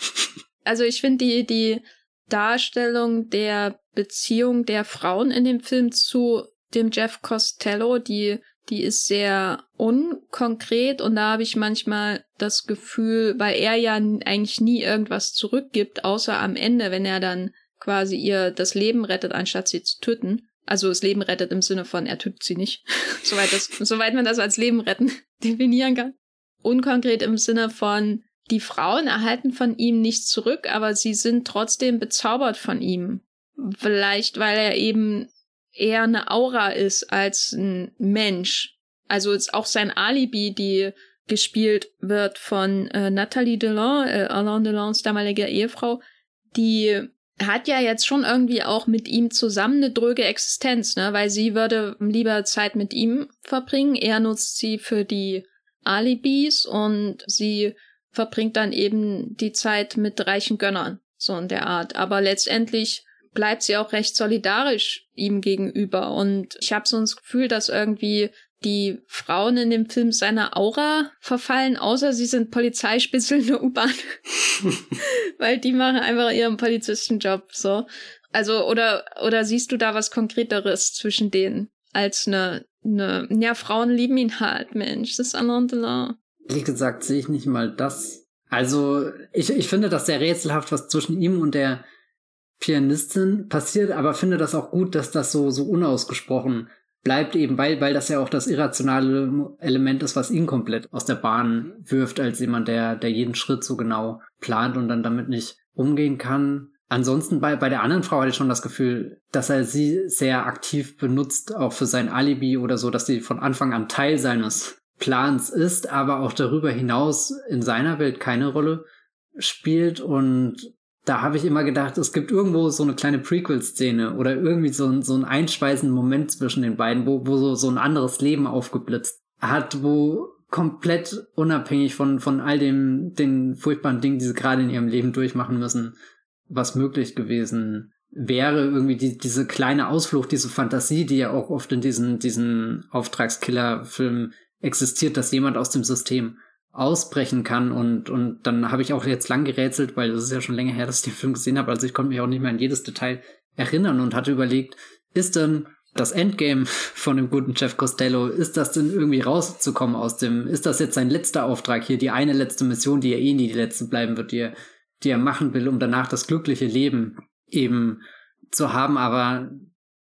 also ich finde die, die Darstellung der Beziehung der Frauen in dem Film zu dem Jeff Costello, die, die ist sehr unkonkret und da habe ich manchmal das Gefühl, weil er ja eigentlich nie irgendwas zurückgibt, außer am Ende, wenn er dann quasi ihr das Leben rettet, anstatt sie zu töten. Also das Leben rettet im Sinne von, er tötet sie nicht. soweit, das, soweit man das als Leben retten definieren kann. Unkonkret im Sinne von, die Frauen erhalten von ihm nichts zurück, aber sie sind trotzdem bezaubert von ihm. Vielleicht, weil er eben eher eine Aura ist als ein Mensch. Also ist auch sein Alibi, die gespielt wird von äh, Nathalie Delon, äh, Alain Delons damaliger Ehefrau, die hat ja jetzt schon irgendwie auch mit ihm zusammen eine dröge Existenz, ne? Weil sie würde lieber Zeit mit ihm verbringen. Er nutzt sie für die Alibis und sie verbringt dann eben die Zeit mit reichen Gönnern, so in der Art. Aber letztendlich bleibt sie auch recht solidarisch ihm gegenüber. Und ich habe so das Gefühl, dass irgendwie die Frauen in dem Film seiner Aura verfallen, außer sie sind Polizeispitzel in der U-Bahn. Weil die machen einfach ihren Polizistenjob, so. Also, oder, oder siehst du da was Konkreteres zwischen denen als eine, eine, ja, Frauen lieben ihn halt, Mensch, das ist Alain Delon. Wie gesagt, sehe ich nicht mal das. Also, ich, ich finde das sehr rätselhaft, was zwischen ihm und der Pianistin passiert, aber finde das auch gut, dass das so, so unausgesprochen bleibt eben, weil, weil das ja auch das irrationale Element ist, was ihn komplett aus der Bahn wirft, als jemand, der, der jeden Schritt so genau plant und dann damit nicht umgehen kann. Ansonsten bei, bei der anderen Frau hatte ich schon das Gefühl, dass er sie sehr aktiv benutzt, auch für sein Alibi oder so, dass sie von Anfang an Teil seines Plans ist, aber auch darüber hinaus in seiner Welt keine Rolle spielt. Und da habe ich immer gedacht, es gibt irgendwo so eine kleine Prequel-Szene oder irgendwie so, ein, so einen einspeisenden Moment zwischen den beiden, wo, wo so, so ein anderes Leben aufgeblitzt hat, wo komplett unabhängig von, von all dem, den furchtbaren Dingen, die sie gerade in ihrem Leben durchmachen müssen, was möglich gewesen wäre, irgendwie die, diese kleine Ausflucht, diese Fantasie, die ja auch oft in diesen, diesen Auftragskiller-Filmen existiert, dass jemand aus dem System ausbrechen kann und und dann habe ich auch jetzt lang gerätselt, weil das ist ja schon länger her, dass ich den Film gesehen habe, also ich konnte mich auch nicht mehr an jedes Detail erinnern und hatte überlegt, ist denn das Endgame von dem guten Jeff Costello, ist das denn irgendwie rauszukommen aus dem, ist das jetzt sein letzter Auftrag hier, die eine letzte Mission, die er eh nie die letzte bleiben wird, die er, die er machen will, um danach das glückliche Leben eben zu haben, aber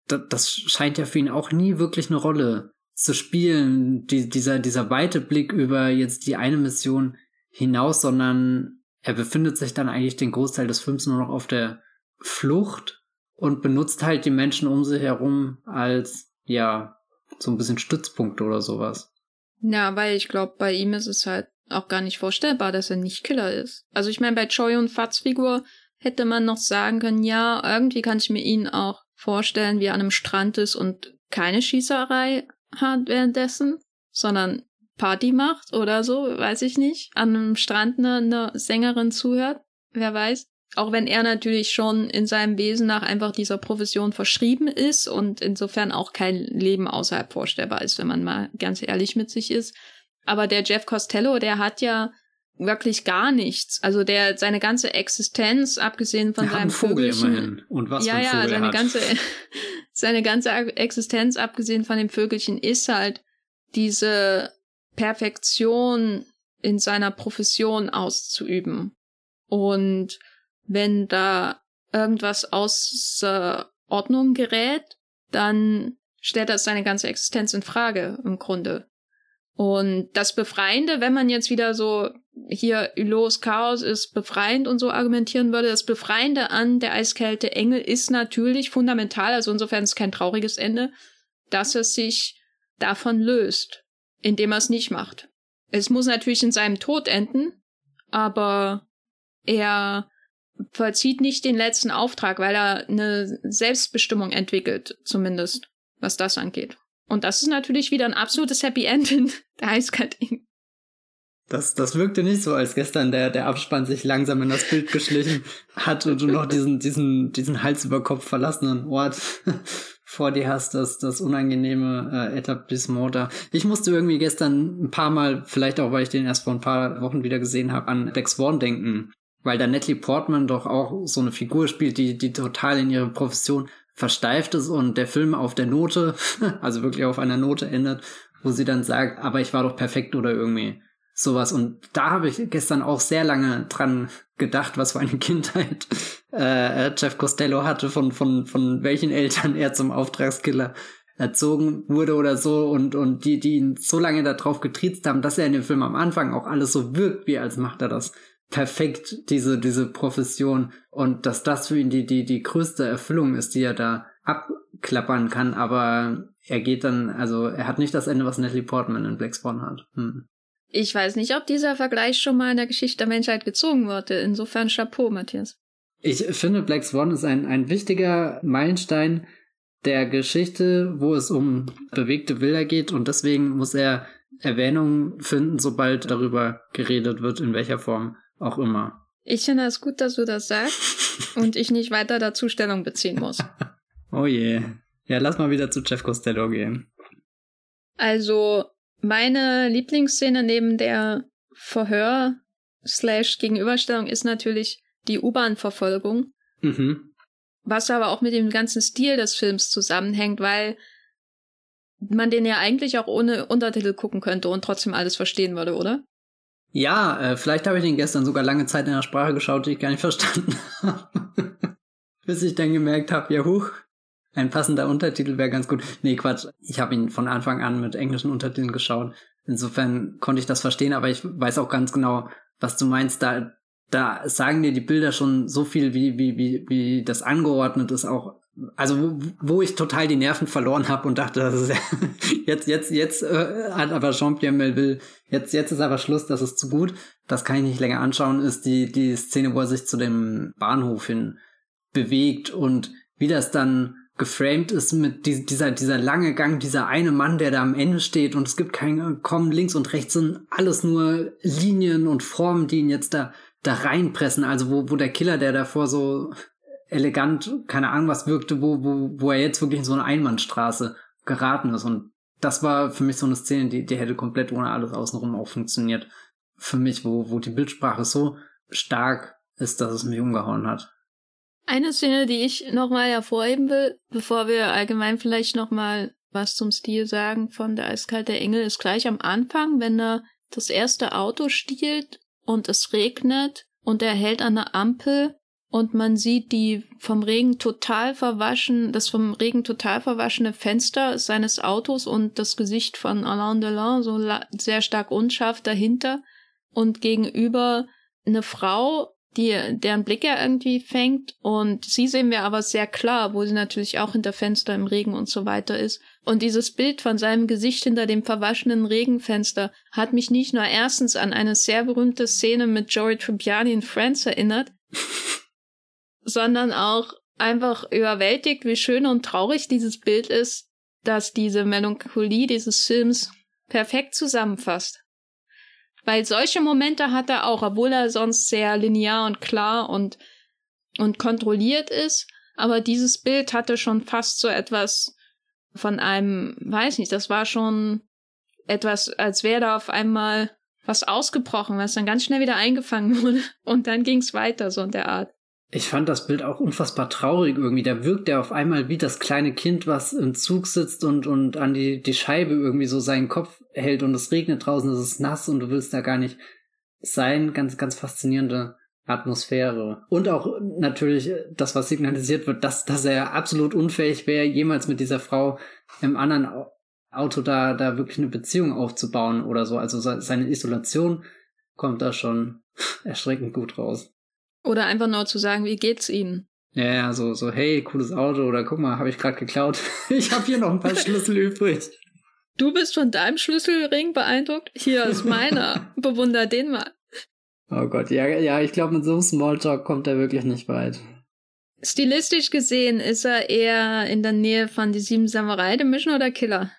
das scheint ja für ihn auch nie wirklich eine Rolle zu spielen, die, dieser, dieser weite Blick über jetzt die eine Mission hinaus, sondern er befindet sich dann eigentlich den Großteil des Films nur noch auf der Flucht und benutzt halt die Menschen um sich herum als, ja, so ein bisschen Stützpunkt oder sowas. Ja, weil ich glaube, bei ihm ist es halt auch gar nicht vorstellbar, dass er nicht Killer ist. Also ich meine, bei Choi und Fats Figur hätte man noch sagen können, ja, irgendwie kann ich mir ihn auch vorstellen, wie er an einem Strand ist und keine Schießerei hat währenddessen, sondern Party macht oder so, weiß ich nicht, an einem Strand eine, eine Sängerin zuhört, wer weiß. Auch wenn er natürlich schon in seinem Wesen nach einfach dieser Profession verschrieben ist und insofern auch kein Leben außerhalb vorstellbar ist, wenn man mal ganz ehrlich mit sich ist. Aber der Jeff Costello, der hat ja wirklich gar nichts. Also der seine ganze Existenz, abgesehen von Wir seinem Vogel immerhin. Und was ja, für ein ja, Vogel seine er hat. ganze seine ganze Existenz, abgesehen von dem Vögelchen, ist halt diese Perfektion in seiner Profession auszuüben. Und wenn da irgendwas außer Ordnung gerät, dann stellt das seine ganze Existenz in Frage im Grunde. Und das Befreiende, wenn man jetzt wieder so hier Ülos Chaos ist befreiend und so argumentieren würde, das Befreiende an der eiskälte Engel ist natürlich fundamental, also insofern ist es kein trauriges Ende, dass er sich davon löst, indem er es nicht macht. Es muss natürlich in seinem Tod enden, aber er vollzieht nicht den letzten Auftrag, weil er eine Selbstbestimmung entwickelt, zumindest, was das angeht. Und das ist natürlich wieder ein absolutes Happy End in der Eiskalt-Engel. Das, das wirkte nicht so, als gestern der, der Abspann sich langsam in das Bild geschlichen hat und du noch diesen, diesen, diesen Hals über Kopf verlassenen Ort vor dir hast, das, das unangenehme äh, Etablissement da. Ich musste irgendwie gestern ein paar Mal, vielleicht auch, weil ich den erst vor ein paar Wochen wieder gesehen habe, an Black Swan denken. Weil da Natalie Portman doch auch so eine Figur spielt, die, die total in ihrer Profession versteift ist und der Film auf der Note, also wirklich auf einer Note endet, wo sie dann sagt, aber ich war doch perfekt oder irgendwie sowas. Und da habe ich gestern auch sehr lange dran gedacht, was für eine Kindheit äh, Jeff Costello hatte, von, von, von welchen Eltern er zum Auftragskiller erzogen wurde oder so und, und die, die ihn so lange darauf getriezt haben, dass er in dem Film am Anfang auch alles so wirkt, wie als macht er das perfekt, diese, diese Profession. Und dass das für ihn die, die, die größte Erfüllung ist, die er da abklappern kann. Aber er geht dann, also er hat nicht das Ende, was Natalie Portman in Black Swan hat. Hm. Ich weiß nicht, ob dieser Vergleich schon mal in der Geschichte der Menschheit gezogen wurde. Insofern Chapeau, Matthias. Ich finde, Black Swan ist ein, ein wichtiger Meilenstein der Geschichte, wo es um bewegte Bilder geht und deswegen muss er Erwähnung finden, sobald darüber geredet wird, in welcher Form auch immer. Ich finde es gut, dass du das sagst und ich nicht weiter dazu Stellung beziehen muss. oh je. Ja, lass mal wieder zu Jeff Costello gehen. Also, meine Lieblingsszene neben der Verhör slash Gegenüberstellung ist natürlich die U-Bahn-Verfolgung. Mhm. Was aber auch mit dem ganzen Stil des Films zusammenhängt, weil man den ja eigentlich auch ohne Untertitel gucken könnte und trotzdem alles verstehen würde, oder? Ja, äh, vielleicht habe ich den gestern sogar lange Zeit in der Sprache geschaut, die ich gar nicht verstanden habe. Bis ich dann gemerkt habe, ja huch, ein passender Untertitel wäre ganz gut. Nee, Quatsch. Ich habe ihn von Anfang an mit englischen Untertiteln geschaut. Insofern konnte ich das verstehen, aber ich weiß auch ganz genau, was du meinst. Da, da sagen dir die Bilder schon so viel, wie, wie, wie, wie das angeordnet ist, auch also wo, ich total die Nerven verloren habe und dachte, das ist jetzt jetzt jetzt äh, hat aber Jean-Pierre Melville jetzt jetzt ist aber Schluss, das ist zu gut, das kann ich nicht länger anschauen, ist die die Szene, wo er sich zu dem Bahnhof hin bewegt und wie das dann geframed ist mit dieser dieser lange Gang, dieser eine Mann, der da am Ende steht und es gibt kein Kommen links und rechts, sind alles nur Linien und Formen, die ihn jetzt da da reinpressen, also wo wo der Killer, der davor so elegant, keine Ahnung was wirkte, wo, wo, wo er jetzt wirklich in so eine Einbahnstraße geraten ist. Und das war für mich so eine Szene, die, die hätte komplett ohne alles außenrum auch funktioniert. Für mich, wo, wo die Bildsprache so stark ist, dass es mich umgehauen hat. Eine Szene, die ich nochmal hervorheben will, bevor wir allgemein vielleicht nochmal was zum Stil sagen von der Eiskalte Engel, ist gleich am Anfang, wenn er das erste Auto stiehlt und es regnet und er hält an der Ampel und man sieht die vom Regen total verwaschen, das vom Regen total verwaschene Fenster seines Autos und das Gesicht von Alain Delon so sehr stark unscharf dahinter und gegenüber eine Frau, die, deren Blick er irgendwie fängt und sie sehen wir aber sehr klar, wo sie natürlich auch hinter Fenster im Regen und so weiter ist. Und dieses Bild von seinem Gesicht hinter dem verwaschenen Regenfenster hat mich nicht nur erstens an eine sehr berühmte Szene mit Joey Tribbiani in Friends erinnert, sondern auch einfach überwältigt, wie schön und traurig dieses Bild ist, dass diese Melancholie dieses Films perfekt zusammenfasst. Weil solche Momente hat er auch, obwohl er sonst sehr linear und klar und, und kontrolliert ist. Aber dieses Bild hatte schon fast so etwas von einem, weiß nicht, das war schon etwas, als wäre da auf einmal was ausgebrochen, was dann ganz schnell wieder eingefangen wurde. Und dann ging's weiter, so in der Art. Ich fand das Bild auch unfassbar traurig irgendwie. Da wirkt er auf einmal wie das kleine Kind, was im Zug sitzt und, und an die, die Scheibe irgendwie so seinen Kopf hält und es regnet draußen, es ist nass und du willst da gar nicht sein. Ganz, ganz faszinierende Atmosphäre. Und auch natürlich das, was signalisiert wird, dass, dass er absolut unfähig wäre, jemals mit dieser Frau im anderen Auto da, da wirklich eine Beziehung aufzubauen oder so. Also seine Isolation kommt da schon erschreckend gut raus. Oder einfach nur zu sagen, wie geht's Ihnen? Ja, ja, so, so, hey, cooles Auto oder guck mal, habe ich gerade geklaut. ich habe hier noch ein paar Schlüssel übrig. Du bist von deinem Schlüsselring beeindruckt? Hier ist meiner. Bewunder den mal. Oh Gott, ja, ja, ich glaube, mit so einem Smalltalk kommt er wirklich nicht weit. Stilistisch gesehen ist er eher in der Nähe von die sieben Samurai, The Mission oder Killer?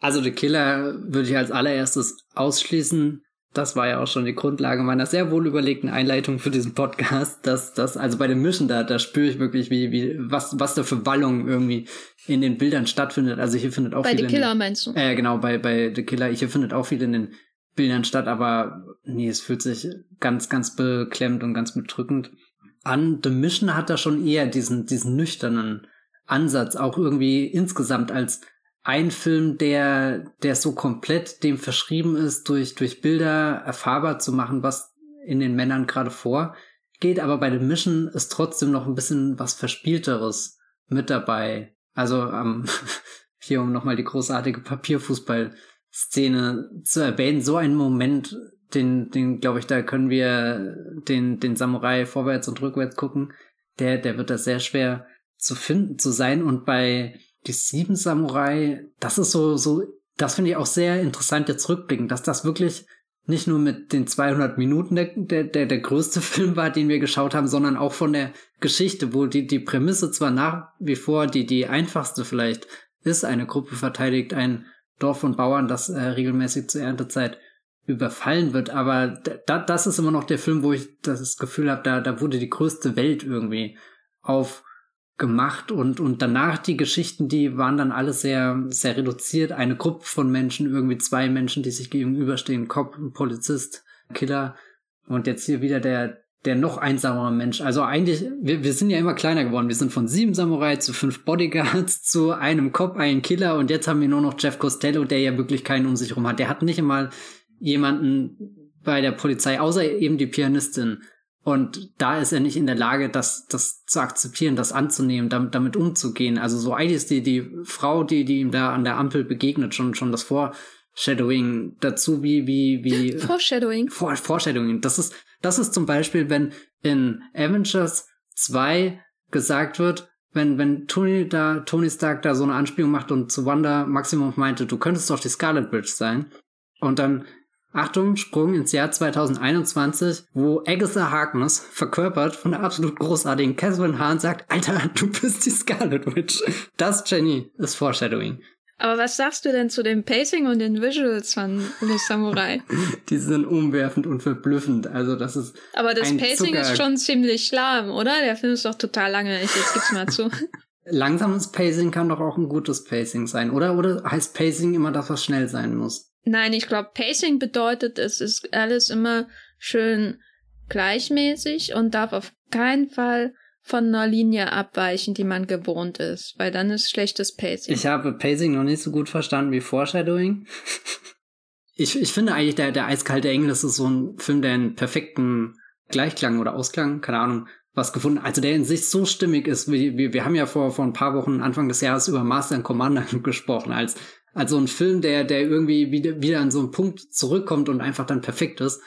Also The Killer würde ich als allererstes ausschließen das war ja auch schon die Grundlage meiner sehr wohl überlegten Einleitung für diesen Podcast, dass das, also bei dem Mischen da, da spüre ich wirklich, wie, wie, was, was da für Wallung irgendwie in den Bildern stattfindet. Also hier findet auch bei viel. Bei The Killer den, meinst du? Äh, genau, bei, bei The Killer, hier findet auch viel in den Bildern statt, aber nee, es fühlt sich ganz, ganz beklemmt und ganz bedrückend an. The Mission hat da schon eher diesen, diesen nüchternen Ansatz, auch irgendwie insgesamt als ein Film, der, der so komplett dem verschrieben ist, durch, durch Bilder erfahrbar zu machen, was in den Männern gerade vorgeht. Aber bei The Mission ist trotzdem noch ein bisschen was Verspielteres mit dabei. Also ähm, hier um nochmal die großartige Papierfußball-Szene zu erwähnen, so ein Moment den, den glaube ich, da können wir den, den Samurai vorwärts und rückwärts gucken. Der, der wird da sehr schwer zu finden zu sein. Und bei die sieben Samurai, das ist so, so, das finde ich auch sehr interessant jetzt rückblicken, dass das wirklich nicht nur mit den 200 Minuten der, der, der, der größte Film war, den wir geschaut haben, sondern auch von der Geschichte, wo die, die Prämisse zwar nach wie vor die, die einfachste vielleicht ist, eine Gruppe verteidigt ein Dorf von Bauern, das äh, regelmäßig zur Erntezeit überfallen wird, aber da, das ist immer noch der Film, wo ich das Gefühl habe, da, da wurde die größte Welt irgendwie auf gemacht und, und danach die Geschichten, die waren dann alle sehr, sehr reduziert. Eine Gruppe von Menschen, irgendwie zwei Menschen, die sich gegenüberstehen, Cop, Polizist, Killer und jetzt hier wieder der, der noch einsamere Mensch. Also eigentlich, wir, wir sind ja immer kleiner geworden. Wir sind von sieben Samurai zu fünf Bodyguards zu einem Cop, einen Killer und jetzt haben wir nur noch Jeff Costello, der ja wirklich keinen um sich rum hat. Der hat nicht einmal jemanden bei der Polizei, außer eben die Pianistin. Und da ist er nicht in der Lage, das, das zu akzeptieren, das anzunehmen, damit, damit umzugehen. Also so eigentlich ist die, die Frau, die, die ihm da an der Ampel begegnet, schon, schon das Foreshadowing dazu, wie, wie, wie. Foreshadowing. For, Foreshadowing. Das ist, das ist zum Beispiel, wenn in Avengers 2 gesagt wird, wenn, wenn Tony da, Tony Stark da so eine Anspielung macht und zu Wanda Maximum meinte, du könntest doch die Scarlet Bridge sein. Und dann Achtung, Sprung ins Jahr 2021, wo Agatha Harkness, verkörpert von der absolut großartigen Catherine Hahn, sagt, Alter, du bist die Scarlet Witch. Das, Jenny, ist Foreshadowing. Aber was sagst du denn zu dem Pacing und den Visuals von The Samurai? Die sind umwerfend und verblüffend. Also das ist. Aber das Pacing Zucker ist schon ziemlich lahm, oder? Der Film ist doch total lange. Ich jetzt gib's mal zu. Langsames Pacing kann doch auch ein gutes Pacing sein, oder? Oder heißt Pacing immer das, was schnell sein muss? Nein, ich glaube, Pacing bedeutet, es ist alles immer schön gleichmäßig und darf auf keinen Fall von einer Linie abweichen, die man gewohnt ist, weil dann ist schlechtes Pacing. Ich habe Pacing noch nicht so gut verstanden wie Foreshadowing. ich, ich finde eigentlich, der, der eiskalte Engel ist so ein Film, der einen perfekten Gleichklang oder Ausklang, keine Ahnung, was gefunden, also der in sich so stimmig ist, wie, wir, wir haben ja vor, vor ein paar Wochen, Anfang des Jahres über Master and Commander gesprochen, als also ein Film, der, der irgendwie wieder, wieder an so einen Punkt zurückkommt und einfach dann perfekt ist.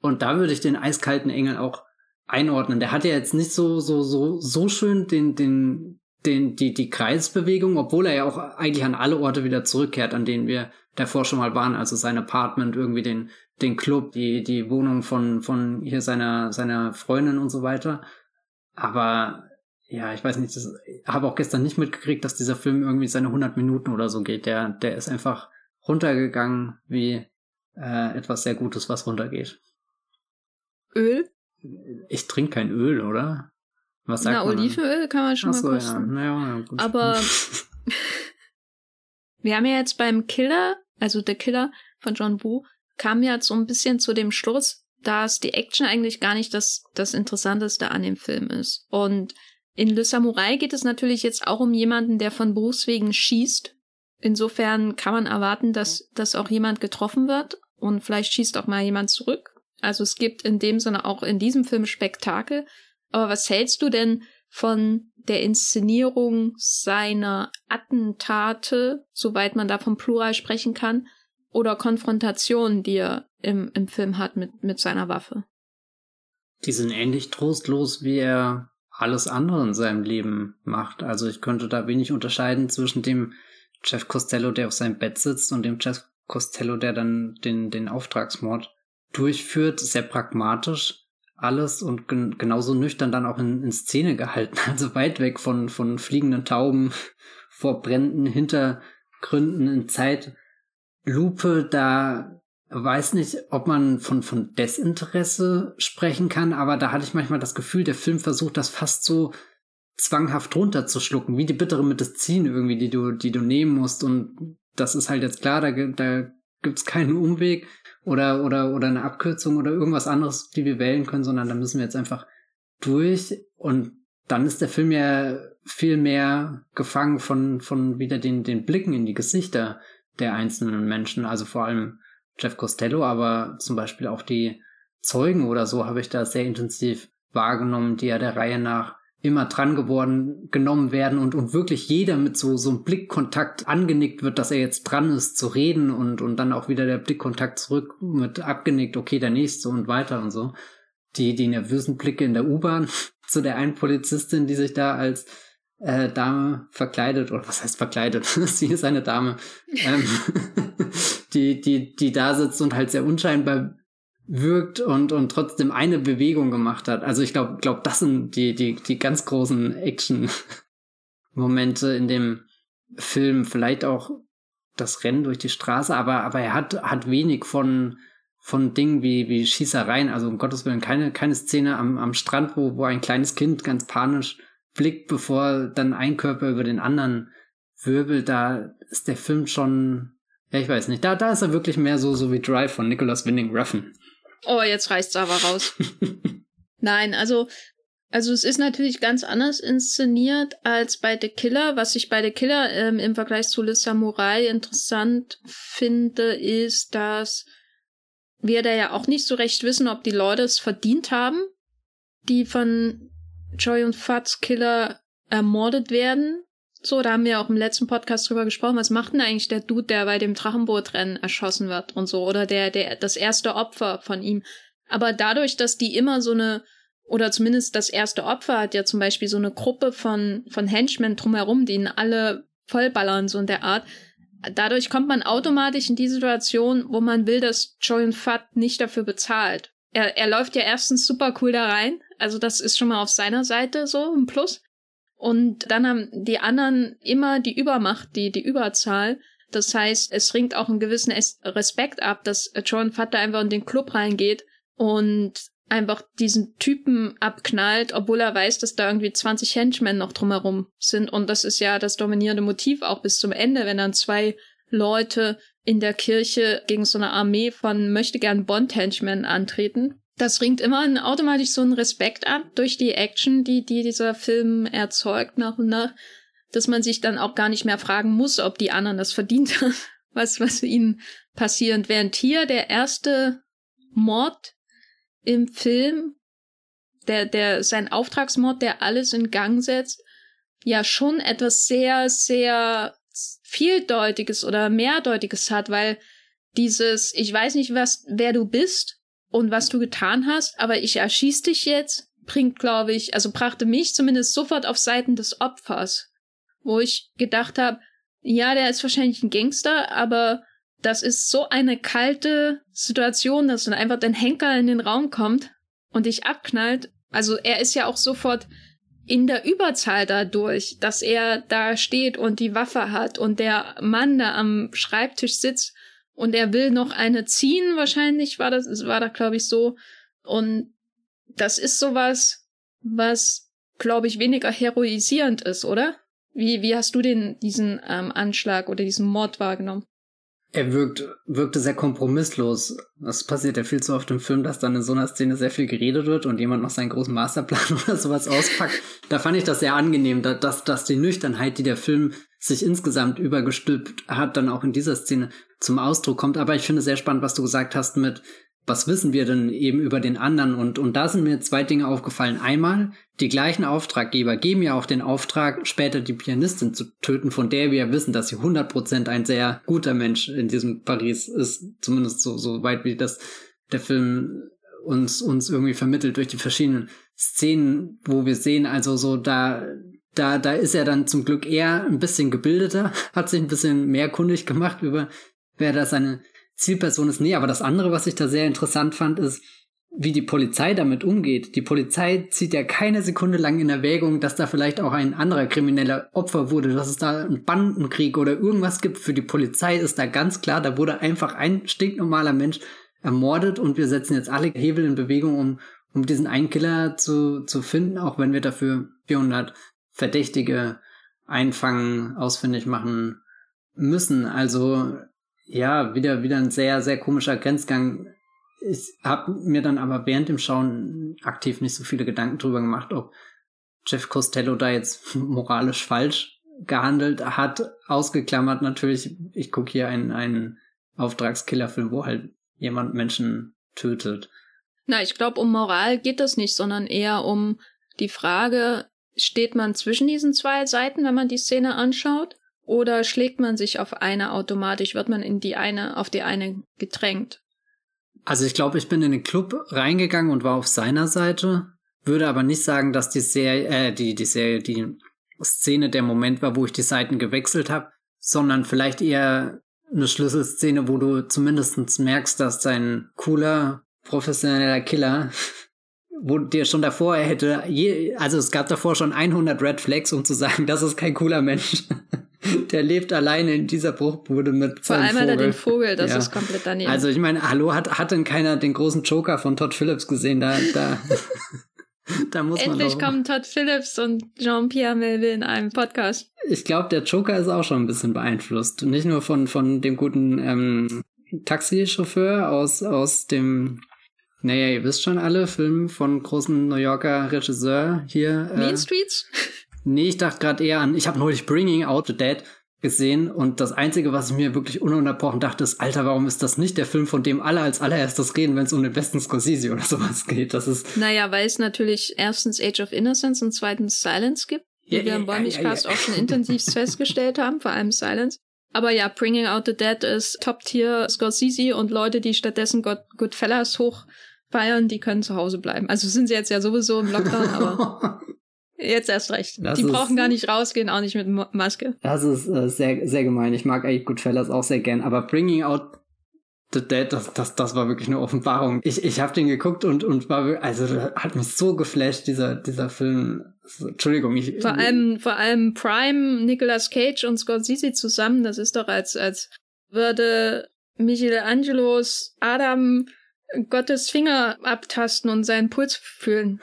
Und da würde ich den eiskalten Engel auch einordnen. Der hat ja jetzt nicht so, so, so, so schön den, den, den, die, die Kreisbewegung, obwohl er ja auch eigentlich an alle Orte wieder zurückkehrt, an denen wir davor schon mal waren. Also sein Apartment, irgendwie den, den Club, die, die Wohnung von, von hier seiner, seiner Freundin und so weiter. Aber ja, ich weiß nicht, das habe auch gestern nicht mitgekriegt, dass dieser Film irgendwie seine 100 Minuten oder so geht. Der, der ist einfach runtergegangen wie äh, etwas sehr Gutes, was runtergeht. Öl? Ich trinke kein Öl, oder? Was sagt Na, man Olivenöl kann man schon Ach mal kosten. Ja. Ja, gut. Aber wir haben ja jetzt beim Killer, also der Killer von John Woo, kam ja so ein bisschen zu dem Schluss, dass die Action eigentlich gar nicht das, das Interessanteste an dem Film ist. Und in Le Samurai geht es natürlich jetzt auch um jemanden, der von Berufswegen schießt. Insofern kann man erwarten, dass, dass auch jemand getroffen wird und vielleicht schießt auch mal jemand zurück. Also es gibt in dem Sinne auch in diesem Film Spektakel. Aber was hältst du denn von der Inszenierung seiner Attentate, soweit man da vom Plural sprechen kann, oder Konfrontationen, die er im, im Film hat mit, mit seiner Waffe? Die sind ähnlich trostlos, wie er alles andere in seinem Leben macht. Also ich könnte da wenig unterscheiden zwischen dem Jeff Costello, der auf seinem Bett sitzt, und dem Jeff Costello, der dann den, den Auftragsmord durchführt. Sehr pragmatisch alles und gen genauso nüchtern dann auch in, in Szene gehalten. Also weit weg von, von fliegenden Tauben, vor brennenden Hintergründen in Zeitlupe. Da weiß nicht, ob man von, von Desinteresse sprechen kann, aber da hatte ich manchmal das Gefühl, der Film versucht das fast so zwanghaft runterzuschlucken, wie die bittere Medizin irgendwie, die du, die du nehmen musst. Und das ist halt jetzt klar, da, da gibt's keinen Umweg oder, oder, oder eine Abkürzung oder irgendwas anderes, die wir wählen können, sondern da müssen wir jetzt einfach durch. Und dann ist der Film ja viel mehr gefangen von, von wieder den, den Blicken in die Gesichter der einzelnen Menschen, also vor allem Jeff Costello, aber zum Beispiel auch die Zeugen oder so habe ich da sehr intensiv wahrgenommen, die ja der Reihe nach immer dran geworden, genommen werden und, und wirklich jeder mit so, so einem Blickkontakt angenickt wird, dass er jetzt dran ist zu reden und, und dann auch wieder der Blickkontakt zurück mit abgenickt, okay, der nächste und weiter und so. Die, die nervösen Blicke in der U-Bahn zu der einen Polizistin, die sich da als äh, Dame verkleidet, oder was heißt verkleidet? Sie ist eine Dame, ähm, die, die, die da sitzt und halt sehr unscheinbar wirkt und, und trotzdem eine Bewegung gemacht hat. Also ich glaube, glaub, das sind die, die, die ganz großen Action-Momente in dem Film. Vielleicht auch das Rennen durch die Straße, aber, aber er hat, hat wenig von, von Dingen wie, wie Schießereien, also um Gottes Willen keine, keine Szene am, am Strand, wo, wo ein kleines Kind ganz panisch blickt, bevor dann ein Körper über den anderen wirbelt. Da ist der Film schon, ja, ich weiß nicht, da, da ist er wirklich mehr so, so wie Drive von Nicholas Winding Refn. Oh, jetzt reißt's aber raus. Nein, also, also es ist natürlich ganz anders inszeniert als bei The Killer. Was ich bei The Killer ähm, im Vergleich zu Le Samurai interessant finde, ist, dass wir da ja auch nicht so recht wissen, ob die Leute es verdient haben, die von Joy und Fats Killer ermordet werden. So, da haben wir auch im letzten Podcast drüber gesprochen. Was macht denn eigentlich der Dude, der bei dem Drachenbootrennen erschossen wird und so? Oder der, der, das erste Opfer von ihm. Aber dadurch, dass die immer so eine, oder zumindest das erste Opfer hat ja zum Beispiel so eine Gruppe von, von Henchmen drumherum, die ihn alle vollballern, so in der Art. Dadurch kommt man automatisch in die Situation, wo man will, dass Joan Fat nicht dafür bezahlt. Er, er läuft ja erstens super cool da rein. Also das ist schon mal auf seiner Seite so ein Plus. Und dann haben die anderen immer die Übermacht, die, die Überzahl. Das heißt, es ringt auch einen gewissen Respekt ab, dass John Vater einfach in den Club reingeht und einfach diesen Typen abknallt, obwohl er weiß, dass da irgendwie 20 Henchmen noch drumherum sind. Und das ist ja das dominierende Motiv auch bis zum Ende, wenn dann zwei Leute in der Kirche gegen so eine Armee von möchtegern Bond-Henchmen antreten das ringt immer automatisch so einen Respekt ab durch die Action, die, die dieser Film erzeugt nach und nach, dass man sich dann auch gar nicht mehr fragen muss, ob die anderen das verdient haben, was, was ihnen passiert. Während hier der erste Mord im Film, der, der, sein Auftragsmord, der alles in Gang setzt, ja schon etwas sehr, sehr vieldeutiges oder mehrdeutiges hat, weil dieses, ich weiß nicht, was, wer du bist, und was du getan hast, aber ich erschieß dich jetzt, bringt, glaube ich, also brachte mich zumindest sofort auf Seiten des Opfers, wo ich gedacht habe, ja, der ist wahrscheinlich ein Gangster, aber das ist so eine kalte Situation, dass dann einfach dein Henker in den Raum kommt und dich abknallt. Also er ist ja auch sofort in der Überzahl dadurch, dass er da steht und die Waffe hat und der Mann da am Schreibtisch sitzt und er will noch eine ziehen, wahrscheinlich war das, war da, glaube ich, so. Und das ist sowas, was, glaube ich, weniger heroisierend ist, oder? Wie, wie hast du den, diesen ähm, Anschlag oder diesen Mord wahrgenommen? Er wirkt, wirkte sehr kompromisslos. Das passiert ja viel zu oft im Film, dass dann in so einer Szene sehr viel geredet wird und jemand noch seinen großen Masterplan oder sowas auspackt. da fand ich das sehr angenehm, dass, dass die Nüchternheit, die der Film sich insgesamt übergestülpt hat, dann auch in dieser Szene zum Ausdruck kommt. Aber ich finde sehr spannend, was du gesagt hast mit, was wissen wir denn eben über den anderen? Und, und da sind mir zwei Dinge aufgefallen. Einmal, die gleichen Auftraggeber geben ja auch den Auftrag, später die Pianistin zu töten, von der wir wissen, dass sie 100% ein sehr guter Mensch in diesem Paris ist. Zumindest so, so weit wie das der Film uns, uns irgendwie vermittelt durch die verschiedenen Szenen, wo wir sehen, also so da, da, da ist er dann zum Glück eher ein bisschen gebildeter, hat sich ein bisschen mehr kundig gemacht über, wer da seine Zielperson ist. Nee, aber das andere, was ich da sehr interessant fand, ist, wie die Polizei damit umgeht. Die Polizei zieht ja keine Sekunde lang in Erwägung, dass da vielleicht auch ein anderer krimineller Opfer wurde, dass es da einen Bandenkrieg oder irgendwas gibt. Für die Polizei ist da ganz klar, da wurde einfach ein stinknormaler Mensch ermordet und wir setzen jetzt alle Hebel in Bewegung, um, um diesen einen Killer zu, zu finden, auch wenn wir dafür 400 Verdächtige einfangen, ausfindig machen müssen. Also ja, wieder, wieder ein sehr, sehr komischer Grenzgang. Ich habe mir dann aber während dem Schauen aktiv nicht so viele Gedanken drüber gemacht, ob Jeff Costello da jetzt moralisch falsch gehandelt hat. Ausgeklammert natürlich, ich gucke hier einen, einen Auftragskillerfilm, wo halt jemand Menschen tötet. Na, ich glaube, um Moral geht das nicht, sondern eher um die Frage, steht man zwischen diesen zwei Seiten, wenn man die Szene anschaut? Oder schlägt man sich auf eine automatisch? Wird man in die eine, auf die eine gedrängt? Also ich glaube, ich bin in den Club reingegangen und war auf seiner Seite, würde aber nicht sagen, dass die Serie, äh, die, die Serie, die Szene der Moment war, wo ich die Seiten gewechselt habe, sondern vielleicht eher eine Schlüsselszene, wo du zumindest merkst, dass dein cooler, professioneller Killer, wo dir schon davor er hätte, je, also es gab davor schon 100 Red Flags, um zu sagen, das ist kein cooler Mensch. Der lebt alleine in dieser Bruchbude mit Vor allem hat er den Vogel, das ja. ist komplett daneben. Also ich meine, hallo, hat, hat denn keiner den großen Joker von Todd Phillips gesehen? Da, da, da muss Endlich man kommen Todd Phillips und Jean-Pierre Melville in einem Podcast. Ich glaube, der Joker ist auch schon ein bisschen beeinflusst. Nicht nur von, von dem guten ähm, Taxichauffeur aus, aus dem naja, ihr wisst schon alle, Film von großen New Yorker Regisseur hier. Äh, Mean Streets? Nee, ich dachte gerade eher an, ich habe neulich Bringing Out the Dead gesehen und das Einzige, was ich mir wirklich ununterbrochen dachte, ist, Alter, warum ist das nicht der Film, von dem alle als allererstes reden, wenn es um den besten Scorsese oder sowas geht? Das ist. Naja, weil es natürlich erstens Age of Innocence und zweitens Silence gibt, wie ja, wir im Bäumlichcast ja, ja, auch schon intensiv festgestellt haben, vor allem Silence. Aber ja, Bringing Out the Dead ist Top-Tier Scorsese und Leute, die stattdessen God Goodfellas hochfeiern, die können zu Hause bleiben. Also sind sie jetzt ja sowieso im Lockdown, aber Jetzt erst recht. Das die brauchen gar nicht rausgehen, auch nicht mit Maske. Das ist äh, sehr, sehr gemein. Ich mag eigentlich Goodfellas auch sehr gern, aber Bringing Out the Dead, das, das, das war wirklich eine Offenbarung. Ich, ich habe den geguckt und, und war, also hat mich so geflasht, dieser, dieser Film. Entschuldigung, ich. Vor allem, vor allem Prime, Nicolas Cage und Scorsese zusammen, das ist doch als, als würde Michelangelos Adam Gottes Finger abtasten und seinen Puls fühlen.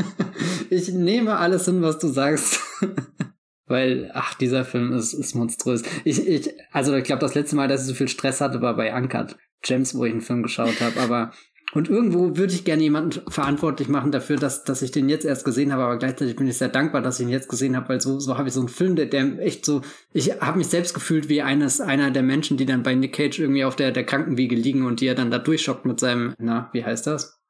ich nehme alles hin, was du sagst. Weil, ach, dieser Film ist, ist monströs. Ich, ich, also ich glaube, das letzte Mal, dass ich so viel Stress hatte, war bei Uncut Gems, wo ich einen Film geschaut habe. Aber und irgendwo würde ich gerne jemanden verantwortlich machen dafür, dass, dass ich den jetzt erst gesehen habe, aber gleichzeitig bin ich sehr dankbar, dass ich ihn jetzt gesehen habe, weil so, so habe ich so einen Film, der, der echt so, ich habe mich selbst gefühlt wie eines, einer der Menschen, die dann bei Nick Cage irgendwie auf der, der Krankenwiege liegen und die er dann da durchschockt mit seinem, na, wie heißt das?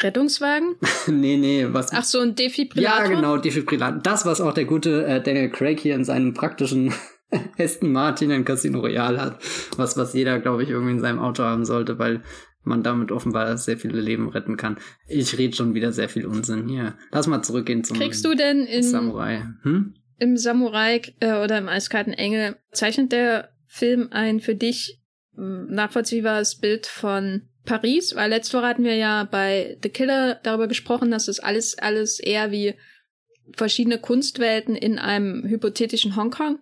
Rettungswagen? nee, nee, was. Ach so, ein Defibrillator? Ja, genau, Defibrillator. Das, was auch der gute äh, Daniel Craig hier in seinem praktischen Aston Martin in Casino Royale hat. Was, was jeder, glaube ich, irgendwie in seinem Auto haben sollte, weil man damit offenbar sehr viele Leben retten kann. Ich rede schon wieder sehr viel Unsinn hier. Lass mal zurückgehen zum Kriegst du denn in, Samurai. Hm? Im Samurai äh, oder im Eiskalten Engel zeichnet der Film ein für dich nachvollziehbares Bild von Paris? Weil letzte Woche hatten wir ja bei The Killer darüber gesprochen, dass es alles, alles eher wie verschiedene Kunstwelten in einem hypothetischen Hongkong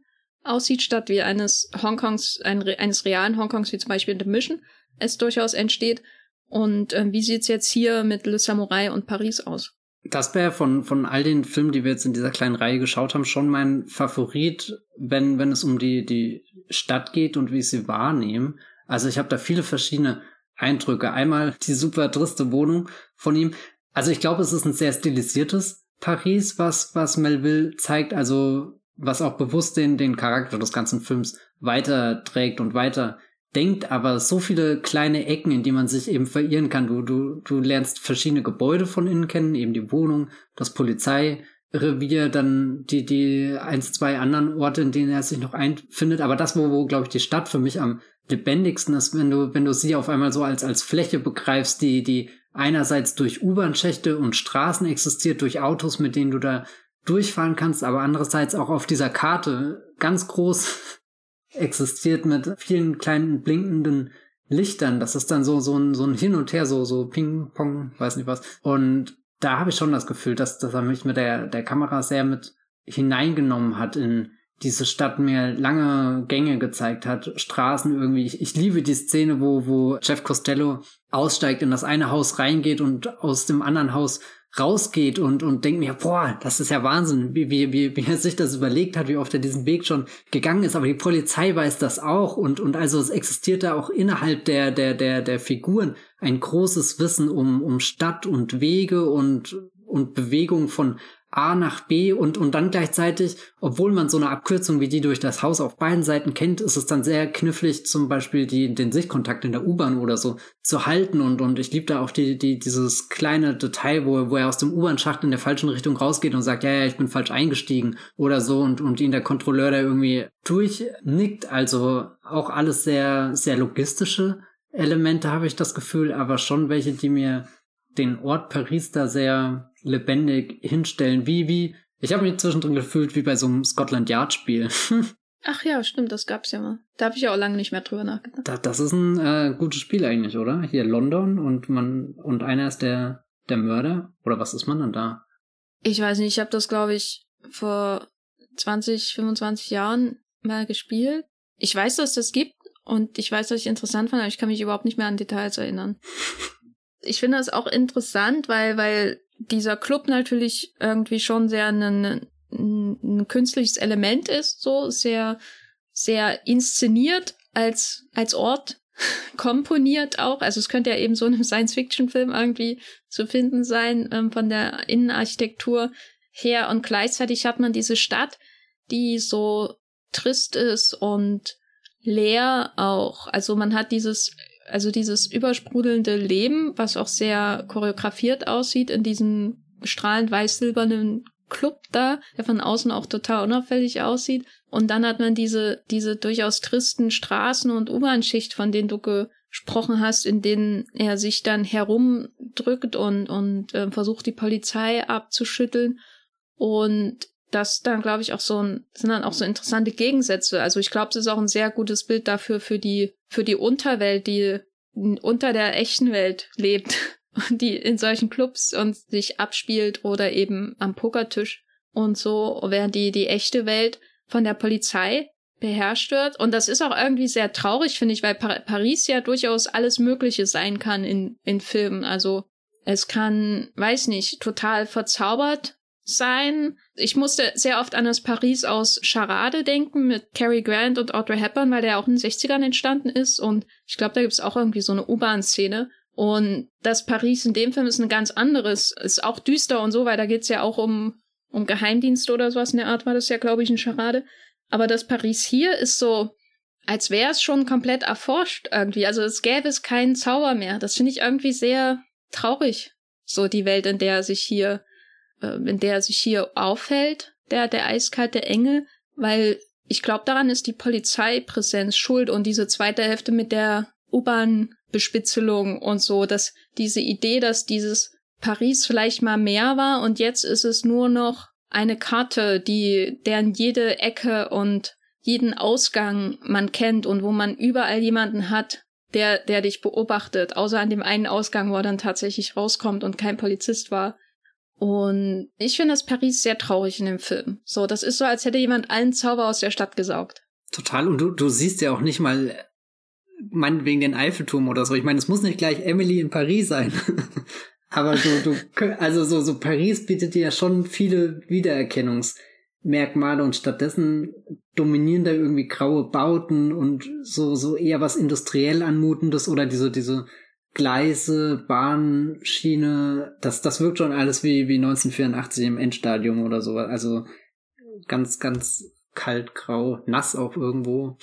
aussieht, statt wie eines Hongkongs, ein, eines realen Hongkongs, wie zum Beispiel in The Mission es durchaus entsteht. Und äh, wie sieht's jetzt hier mit Le Samurai und Paris aus? Das wäre von, von all den Filmen, die wir jetzt in dieser kleinen Reihe geschaut haben, schon mein Favorit, wenn, wenn es um die, die Stadt geht und wie ich sie wahrnehme. Also ich habe da viele verschiedene Eindrücke. Einmal die super triste Wohnung von ihm. Also ich glaube, es ist ein sehr stilisiertes Paris, was, was Melville zeigt. Also was auch bewusst den, den Charakter des ganzen Films weiterträgt und weiter denkt, aber so viele kleine Ecken, in die man sich eben verirren kann. Du, du, du lernst verschiedene Gebäude von innen kennen, eben die Wohnung, das Polizeirevier, dann die, die eins, zwei anderen Orte, in denen er sich noch einfindet. Aber das, wo, wo, glaube ich, die Stadt für mich am lebendigsten ist, wenn du, wenn du sie auf einmal so als, als Fläche begreifst, die, die einerseits durch U-Bahn-Schächte und Straßen existiert, durch Autos, mit denen du da durchfahren kannst, aber andererseits auch auf dieser Karte ganz groß existiert mit vielen kleinen blinkenden Lichtern. Das ist dann so, so ein, so ein Hin und Her, so, so Ping, Pong, weiß nicht was. Und da habe ich schon das Gefühl, dass, dass er mich mit der, der Kamera sehr mit hineingenommen hat in diese Stadt mir lange Gänge gezeigt hat, Straßen irgendwie. Ich, ich liebe die Szene, wo, wo Jeff Costello aussteigt, in das eine Haus reingeht und aus dem anderen Haus rausgeht und, und denkt mir, boah, das ist ja Wahnsinn, wie, wie, wie, er sich das überlegt hat, wie oft er diesen Weg schon gegangen ist. Aber die Polizei weiß das auch und, und also es existiert da auch innerhalb der, der, der, der Figuren ein großes Wissen um, um Stadt und Wege und, und Bewegung von A nach B und, und dann gleichzeitig, obwohl man so eine Abkürzung wie die durch das Haus auf beiden Seiten kennt, ist es dann sehr knifflig, zum Beispiel die, den Sichtkontakt in der U-Bahn oder so zu halten. Und, und ich liebe da auch die, die, dieses kleine Detail, wo, wo er aus dem U-Bahn-Schacht in der falschen Richtung rausgeht und sagt, ja, ja, ich bin falsch eingestiegen oder so. Und, und ihn der Kontrolleur da irgendwie durchnickt, also auch alles sehr, sehr logistische Elemente habe ich das Gefühl, aber schon welche, die mir den Ort Paris da sehr lebendig hinstellen. Wie, wie, ich habe mich zwischendrin gefühlt wie bei so einem Scotland Yard Spiel. Ach ja, stimmt, das gab's ja mal. Da habe ich auch lange nicht mehr drüber nachgedacht. Da, das ist ein äh, gutes Spiel eigentlich, oder? Hier London und man und einer ist der der Mörder oder was ist man dann da? Ich weiß nicht, ich habe das glaube ich vor 20, 25 Jahren mal gespielt. Ich weiß, dass das gibt und ich weiß, dass ich interessant fand, aber ich kann mich überhaupt nicht mehr an Details erinnern. ich finde das auch interessant, weil, weil dieser Club natürlich irgendwie schon sehr ein, ein, ein künstliches Element ist, so sehr, sehr inszeniert als, als Ort komponiert auch. Also es könnte ja eben so in einem Science-Fiction-Film irgendwie zu finden sein, ähm, von der Innenarchitektur her. Und gleichzeitig hat man diese Stadt, die so trist ist und leer auch. Also man hat dieses also dieses übersprudelnde Leben, was auch sehr choreografiert aussieht in diesem strahlend weiß-silbernen Club da, der von außen auch total unauffällig aussieht. Und dann hat man diese, diese durchaus tristen Straßen- und U-Bahn-Schicht, von denen du gesprochen hast, in denen er sich dann herumdrückt und, und äh, versucht, die Polizei abzuschütteln. Und das dann, glaube ich, auch so ein, sind dann auch so interessante Gegensätze. Also ich glaube, es ist auch ein sehr gutes Bild dafür, für die, für die Unterwelt, die unter der echten Welt lebt und die in solchen Clubs und sich abspielt oder eben am Pokertisch und so, während die, die echte Welt von der Polizei beherrscht wird. Und das ist auch irgendwie sehr traurig, finde ich, weil Par Paris ja durchaus alles Mögliche sein kann in, in Filmen. Also es kann, weiß nicht, total verzaubert sein. Ich musste sehr oft an das Paris aus Charade denken mit Cary Grant und Audrey Hepburn, weil der auch in den 60ern entstanden ist. Und ich glaube, da gibt es auch irgendwie so eine U-Bahn-Szene. Und das Paris in dem Film ist ein ganz anderes. Ist auch düster und so, weil da geht's ja auch um, um Geheimdienste oder sowas in der Art war das ja, glaube ich, in Charade. Aber das Paris hier ist so, als wäre es schon komplett erforscht irgendwie. Also es gäbe es keinen Zauber mehr. Das finde ich irgendwie sehr traurig. So die Welt, in der er sich hier in der er sich hier aufhält, der, der eiskalte Engel, weil ich glaube, daran ist die Polizeipräsenz schuld und diese zweite Hälfte mit der U-Bahn-Bespitzelung und so, dass diese Idee, dass dieses Paris vielleicht mal mehr war und jetzt ist es nur noch eine Karte, die, deren jede Ecke und jeden Ausgang man kennt und wo man überall jemanden hat, der, der dich beobachtet, außer an dem einen Ausgang, wo er dann tatsächlich rauskommt und kein Polizist war. Und ich finde das Paris sehr traurig in dem Film. So, das ist so, als hätte jemand allen Zauber aus der Stadt gesaugt. Total. Und du, du siehst ja auch nicht mal, meinetwegen den Eiffelturm oder so. Ich meine, es muss nicht gleich Emily in Paris sein. Aber du, du, also so, so Paris bietet dir ja schon viele Wiedererkennungsmerkmale und stattdessen dominieren da irgendwie graue Bauten und so, so eher was industriell anmutendes oder diese, diese Gleise, Bahnschiene, das, das wirkt schon alles wie, wie 1984 im Endstadium oder so. Also ganz, ganz kalt, grau, nass auch irgendwo.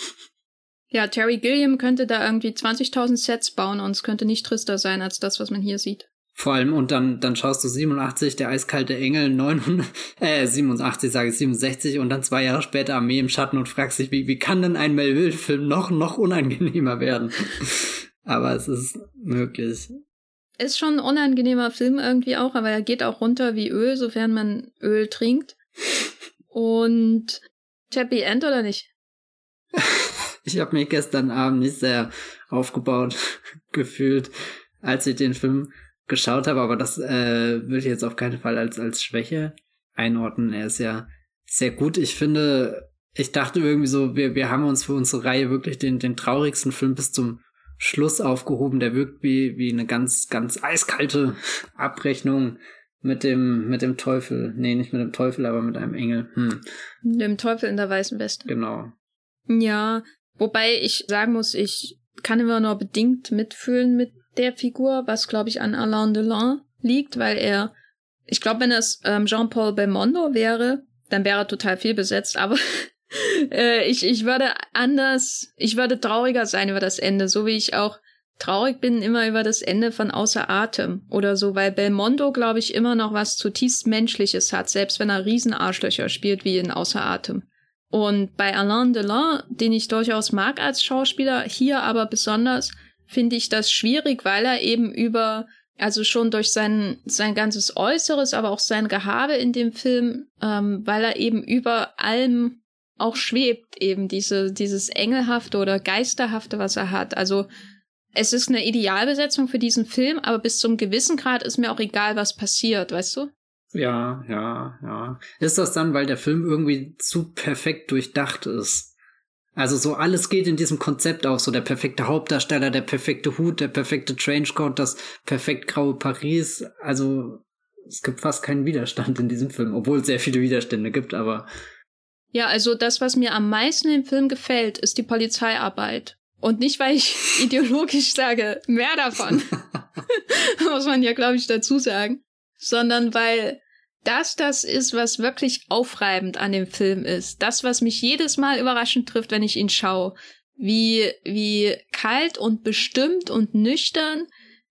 Ja, Terry Gilliam könnte da irgendwie 20.000 Sets bauen und es könnte nicht trister sein als das, was man hier sieht. Vor allem, und dann, dann schaust du 87, der eiskalte Engel, 900, äh, 87, sage ich 67, und dann zwei Jahre später Armee im Schatten und fragst dich, wie, wie kann denn ein Melville-Film noch, noch unangenehmer werden? Aber es ist möglich. Ist schon ein unangenehmer Film irgendwie auch, aber er geht auch runter wie Öl, sofern man Öl trinkt. Und Happy End oder nicht? ich habe mich gestern Abend nicht sehr aufgebaut gefühlt, als ich den Film geschaut habe, aber das äh, würde ich jetzt auf keinen Fall als, als Schwäche einordnen. Er ist ja sehr gut. Ich finde, ich dachte irgendwie so, wir, wir haben uns für unsere Reihe wirklich den, den traurigsten Film bis zum Schluss aufgehoben, der wirkt wie, wie eine ganz, ganz eiskalte Abrechnung mit dem, mit dem Teufel. Nee, nicht mit dem Teufel, aber mit einem Engel. Hm. Dem Teufel in der weißen Weste. Genau. Ja, wobei ich sagen muss, ich kann immer nur bedingt mitfühlen mit der Figur, was glaube ich an Alain Delon liegt, weil er Ich glaube, wenn es ähm, Jean-Paul Belmondo wäre, dann wäre total viel besetzt, aber äh, ich, ich würde anders, ich würde trauriger sein über das Ende, so wie ich auch traurig bin immer über das Ende von Außer Atem oder so, weil Belmondo, glaube ich, immer noch was zutiefst Menschliches hat, selbst wenn er Riesenarschlöcher spielt wie in Außer Atem. Und bei Alain Delon, den ich durchaus mag als Schauspieler, hier aber besonders, finde ich das schwierig, weil er eben über, also schon durch sein, sein ganzes Äußeres, aber auch sein Gehabe in dem Film, ähm, weil er eben über allem auch schwebt, eben diese, dieses Engelhafte oder Geisterhafte, was er hat. Also es ist eine Idealbesetzung für diesen Film, aber bis zum gewissen Grad ist mir auch egal, was passiert, weißt du? Ja, ja, ja. Ist das dann, weil der Film irgendwie zu perfekt durchdacht ist? Also so alles geht in diesem Konzept auf, so der perfekte Hauptdarsteller, der perfekte Hut, der perfekte Trenchcoat, das perfekt graue Paris. Also es gibt fast keinen Widerstand in diesem Film, obwohl es sehr viele Widerstände gibt, aber. Ja, also das, was mir am meisten im Film gefällt, ist die Polizeiarbeit. Und nicht, weil ich ideologisch sage, mehr davon. Muss man ja, glaube ich, dazu sagen. Sondern weil das das ist, was wirklich aufreibend an dem Film ist. Das, was mich jedes Mal überraschend trifft, wenn ich ihn schaue. Wie, wie kalt und bestimmt und nüchtern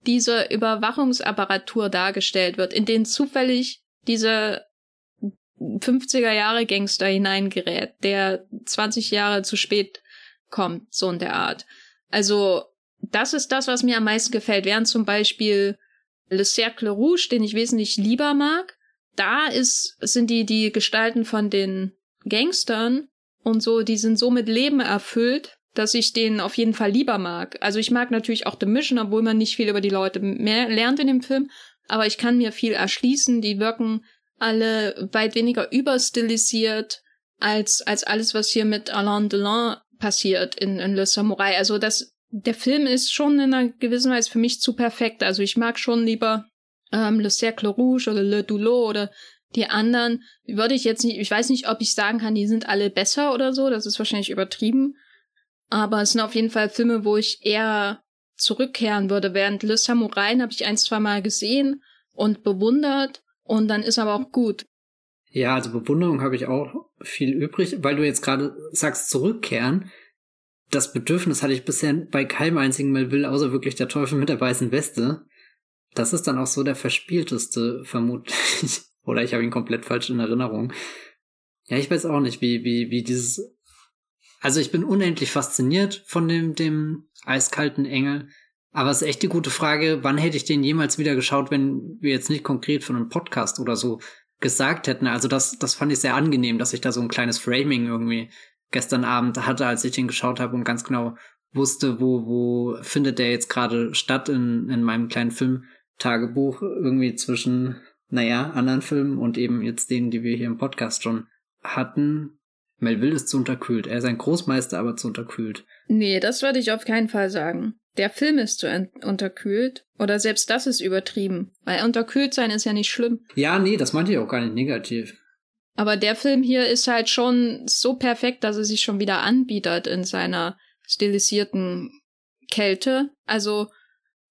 diese Überwachungsapparatur dargestellt wird, in den zufällig dieser 50er Jahre Gangster hineingerät, der 20 Jahre zu spät kommt, so in der Art. Also, das ist das, was mir am meisten gefällt. Während zum Beispiel Le Cercle Rouge, den ich wesentlich lieber mag, da ist, sind die, die Gestalten von den Gangstern und so, die sind so mit Leben erfüllt, dass ich den auf jeden Fall lieber mag. Also ich mag natürlich auch The Mission, obwohl man nicht viel über die Leute mehr lernt in dem Film, aber ich kann mir viel erschließen. Die wirken alle weit weniger überstilisiert als, als alles, was hier mit Alain Delon passiert in, in Le Samurai. Also das, der Film ist schon in einer gewissen Weise für mich zu perfekt. Also ich mag schon lieber ähm, Le Cercle Rouge oder Le Doulot oder die anderen würde ich jetzt nicht, ich weiß nicht, ob ich sagen kann, die sind alle besser oder so, das ist wahrscheinlich übertrieben. Aber es sind auf jeden Fall Filme, wo ich eher zurückkehren würde. Während Le Samurai habe ich ein, zwei Mal gesehen und bewundert und dann ist aber auch gut. Ja, also Bewunderung habe ich auch viel übrig, weil du jetzt gerade sagst, zurückkehren. Das Bedürfnis hatte ich bisher bei keinem einzigen Melville, außer wirklich der Teufel mit der weißen Weste. Das ist dann auch so der verspielteste, vermutlich. Oder ich habe ihn komplett falsch in Erinnerung. Ja, ich weiß auch nicht, wie, wie, wie dieses. Also ich bin unendlich fasziniert von dem, dem eiskalten Engel. Aber es ist echt die gute Frage, wann hätte ich den jemals wieder geschaut, wenn wir jetzt nicht konkret von einem Podcast oder so gesagt hätten. Also das, das fand ich sehr angenehm, dass ich da so ein kleines Framing irgendwie gestern Abend hatte, als ich den geschaut habe und ganz genau wusste, wo, wo findet der jetzt gerade statt in, in meinem kleinen Filmtagebuch irgendwie zwischen, naja, anderen Filmen und eben jetzt denen, die wir hier im Podcast schon hatten. Melville ist zu unterkühlt. Er ist ein Großmeister, aber zu unterkühlt. Nee, das würde ich auf keinen Fall sagen. Der Film ist zu unterkühlt. Oder selbst das ist übertrieben. Weil unterkühlt sein ist ja nicht schlimm. Ja, nee, das meinte ich auch gar nicht negativ. Aber der Film hier ist halt schon so perfekt, dass er sich schon wieder anbietet in seiner stilisierten Kälte. Also,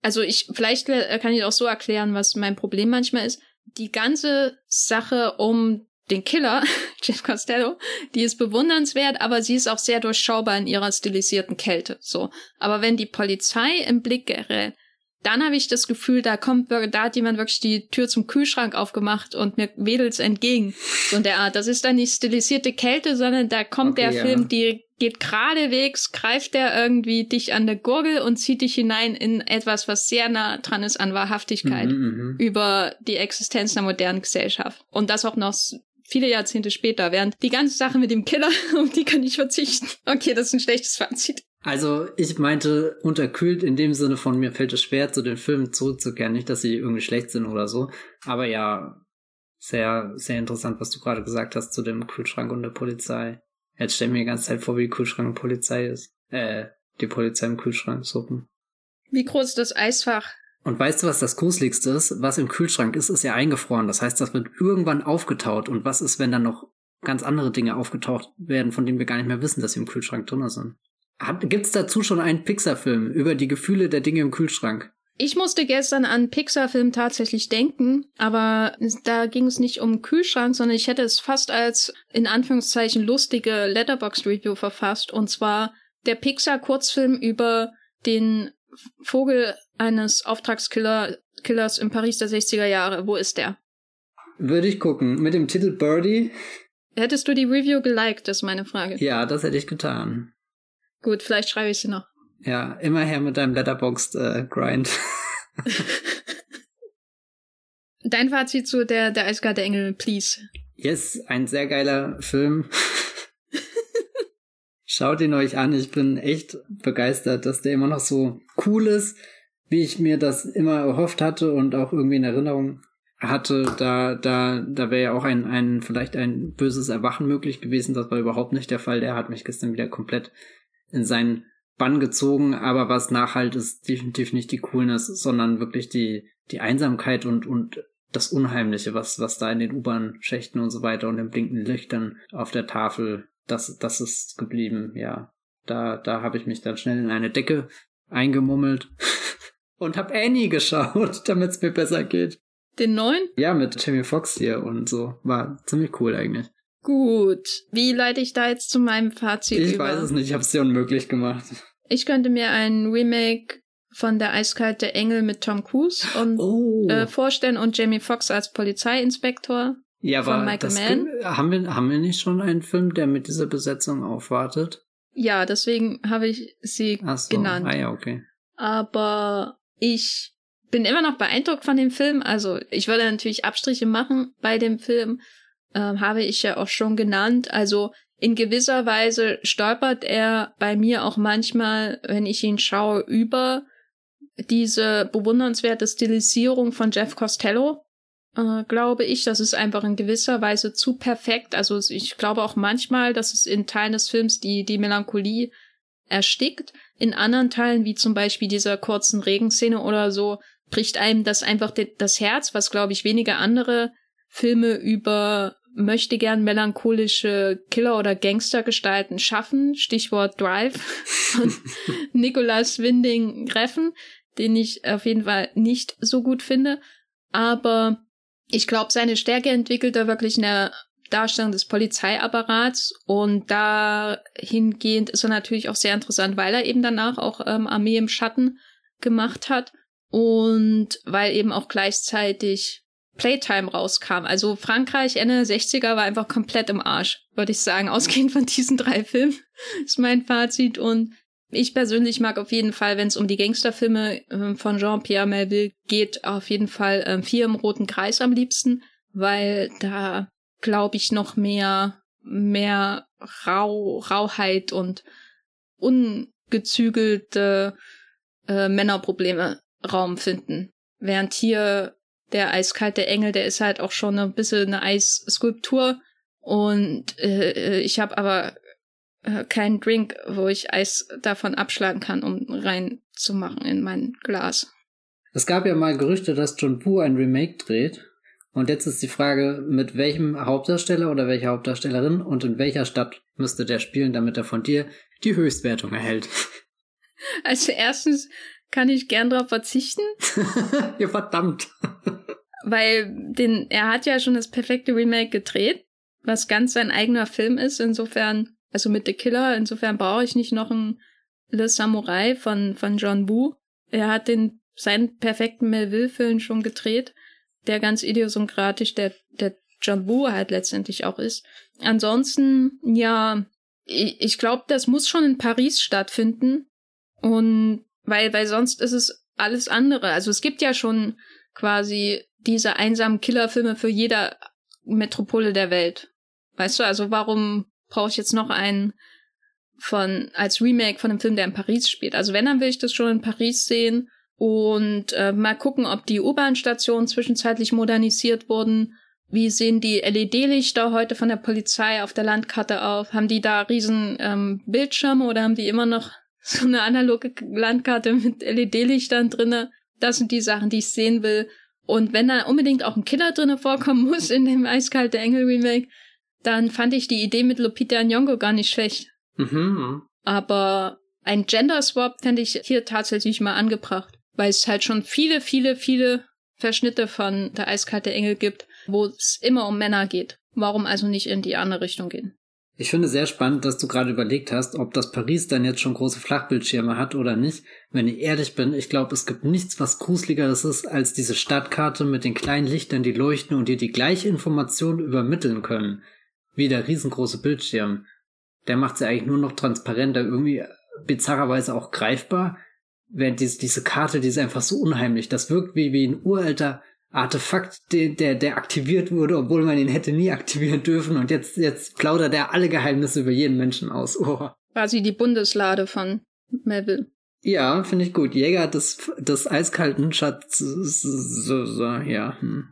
also ich, vielleicht kann ich auch so erklären, was mein Problem manchmal ist. Die ganze Sache um den Killer, Jeff Costello, die ist bewundernswert, aber sie ist auch sehr durchschaubar in ihrer stilisierten Kälte. So. Aber wenn die Polizei im Blick gerät, dann habe ich das Gefühl, da kommt, da hat jemand wirklich die Tür zum Kühlschrank aufgemacht und mir wedelt's entgegen. So in der Art. Das ist dann nicht stilisierte Kälte, sondern da kommt okay, der ja. Film, die geht geradewegs, greift der irgendwie dich an der Gurgel und zieht dich hinein in etwas, was sehr nah dran ist an Wahrhaftigkeit mhm, mhm. über die Existenz einer modernen Gesellschaft. Und das auch noch viele Jahrzehnte später, während die ganze Sache mit dem Killer, um die kann ich verzichten. Okay, das ist ein schlechtes Fazit. Also ich meinte unterkühlt in dem Sinne von mir fällt es schwer, zu den Filmen zurückzukehren. Nicht, dass sie irgendwie schlecht sind oder so. Aber ja, sehr, sehr interessant, was du gerade gesagt hast zu dem Kühlschrank und der Polizei. Jetzt stell mir die ganze Zeit vor, wie Kühlschrank und Polizei ist. Äh, die Polizei im Kühlschrank suppen. Wie groß ist das Eisfach? Und weißt du, was das Gruseligste ist? Was im Kühlschrank ist, ist ja eingefroren. Das heißt, das wird irgendwann aufgetaut. Und was ist, wenn dann noch ganz andere Dinge aufgetaucht werden, von denen wir gar nicht mehr wissen, dass sie im Kühlschrank drin sind? Gibt es dazu schon einen Pixar-Film über die Gefühle der Dinge im Kühlschrank? Ich musste gestern an Pixar-Film tatsächlich denken, aber da ging es nicht um Kühlschrank, sondern ich hätte es fast als in Anführungszeichen lustige Letterbox-Review verfasst. Und zwar der Pixar-Kurzfilm über den Vogel eines Auftragskillers in Paris der 60er Jahre. Wo ist der? Würde ich gucken. Mit dem Titel Birdie. Hättest du die Review geliked, ist meine Frage. Ja, das hätte ich getan. Gut, vielleicht schreibe ich sie noch. Ja, immer her mit deinem Letterboxd-Grind. Äh, Dein Fazit zu der, der Eiskarte Engel, please. Yes, ein sehr geiler Film. Schaut ihn euch an, ich bin echt begeistert, dass der immer noch so cool ist, wie ich mir das immer erhofft hatte und auch irgendwie in Erinnerung hatte. Da, da, da wäre ja auch ein, ein, vielleicht ein böses Erwachen möglich gewesen. Das war überhaupt nicht der Fall. Der hat mich gestern wieder komplett in seinen Bann gezogen, aber was nachhalt ist definitiv nicht die Coolness, sondern wirklich die, die Einsamkeit und, und das Unheimliche, was, was da in den U-Bahn-Schächten und so weiter und den blinkenden Lichtern auf der Tafel, das, das ist geblieben, ja. Da, da habe ich mich dann schnell in eine Decke eingemummelt und hab Annie geschaut, damit es mir besser geht. Den neuen? Ja, mit Jamie Foxx hier und so. War ziemlich cool eigentlich. Gut. Wie leite ich da jetzt zu meinem Fazit ich über? Ich weiß es nicht, ich habe es dir unmöglich gemacht. Ich könnte mir ein Remake von Der eiskalte Engel mit Tom Cruise und, oh. äh, vorstellen und Jamie Foxx als Polizeiinspektor. Ja, von Michael das Mann. haben wir haben wir nicht schon einen Film, der mit dieser Besetzung aufwartet? Ja, deswegen habe ich sie so. genannt. Ah ja, okay. Aber ich bin immer noch beeindruckt von dem Film. Also ich würde natürlich Abstriche machen bei dem Film, ähm, habe ich ja auch schon genannt. Also in gewisser Weise stolpert er bei mir auch manchmal, wenn ich ihn schaue, über diese bewundernswerte Stilisierung von Jeff Costello, äh, glaube ich. Das ist einfach in gewisser Weise zu perfekt. Also ich glaube auch manchmal, dass es in Teilen des Films die, die Melancholie erstickt. In anderen Teilen, wie zum Beispiel dieser kurzen Regenszene oder so, bricht einem das einfach das Herz, was glaube ich weniger andere Filme über möchte gern melancholische Killer- oder Gangstergestalten schaffen. Stichwort Drive von Nicolas Winding Reffen, den ich auf jeden Fall nicht so gut finde. Aber ich glaube, seine Stärke entwickelt er wirklich in der Darstellung des Polizeiapparats und dahingehend ist er natürlich auch sehr interessant, weil er eben danach auch ähm, Armee im Schatten gemacht hat und weil eben auch gleichzeitig Playtime rauskam. Also Frankreich Ende der 60er war einfach komplett im Arsch, würde ich sagen. Ausgehend von diesen drei Filmen ist mein Fazit. Und ich persönlich mag auf jeden Fall, wenn es um die Gangsterfilme äh, von Jean-Pierre Melville geht, auf jeden Fall äh, Vier im Roten Kreis am liebsten, weil da, glaube ich, noch mehr, mehr Rau, Rauheit und ungezügelte äh, Männerprobleme Raum finden. Während hier der eiskalte Engel, der ist halt auch schon ein bisschen eine Eisskulptur. Und äh, ich habe aber äh, keinen Drink, wo ich Eis davon abschlagen kann, um reinzumachen in mein Glas. Es gab ja mal Gerüchte, dass John Boo ein Remake dreht. Und jetzt ist die Frage, mit welchem Hauptdarsteller oder welcher Hauptdarstellerin und in welcher Stadt müsste der spielen, damit er von dir die Höchstwertung erhält. Also erstens kann ich gern darauf verzichten. ja, verdammt. Weil den, er hat ja schon das perfekte Remake gedreht, was ganz sein eigener Film ist. Insofern, also mit The Killer, insofern brauche ich nicht noch ein Le Samurai von, von John Woo. Er hat den, seinen perfekten Melville-Film schon gedreht, der ganz idiosynkratisch der, der John Woo halt letztendlich auch ist. Ansonsten, ja, ich, ich glaube, das muss schon in Paris stattfinden. Und weil, weil sonst ist es alles andere. Also es gibt ja schon quasi diese einsamen Killerfilme für jeder Metropole der Welt. Weißt du, also warum brauche ich jetzt noch einen von als Remake von einem Film, der in Paris spielt? Also wenn, dann will ich das schon in Paris sehen und äh, mal gucken, ob die U-Bahn-Stationen zwischenzeitlich modernisiert wurden. Wie sehen die LED-Lichter heute von der Polizei auf der Landkarte auf? Haben die da riesen ähm, Bildschirme oder haben die immer noch so eine analoge Landkarte mit LED-Lichtern drinne. Das sind die Sachen, die ich sehen will. Und wenn da unbedingt auch ein Killer drinne vorkommen muss in dem Eiskalte Engel Remake, dann fand ich die Idee mit Lupita Nyong'o gar nicht schlecht. Mhm. Aber ein Gender Swap fände ich hier tatsächlich mal angebracht. Weil es halt schon viele, viele, viele Verschnitte von Der eiskalte Engel gibt, wo es immer um Männer geht. Warum also nicht in die andere Richtung gehen? Ich finde sehr spannend, dass du gerade überlegt hast, ob das Paris dann jetzt schon große Flachbildschirme hat oder nicht. Wenn ich ehrlich bin, ich glaube, es gibt nichts, was gruseligeres ist, als diese Stadtkarte mit den kleinen Lichtern, die leuchten und dir die gleiche Information übermitteln können. Wie der riesengroße Bildschirm. Der macht sie eigentlich nur noch transparenter, irgendwie bizarrerweise auch greifbar. Während diese, diese Karte, die ist einfach so unheimlich. Das wirkt wie, wie ein uralter Artefakt, der, der, der aktiviert wurde, obwohl man ihn hätte nie aktivieren dürfen. Und jetzt, jetzt plaudert er alle Geheimnisse über jeden Menschen aus. Oh. Quasi die Bundeslade von Melville. Ja, finde ich gut. Jäger des, des eiskalten Schatzes. So, so, ja. Hm.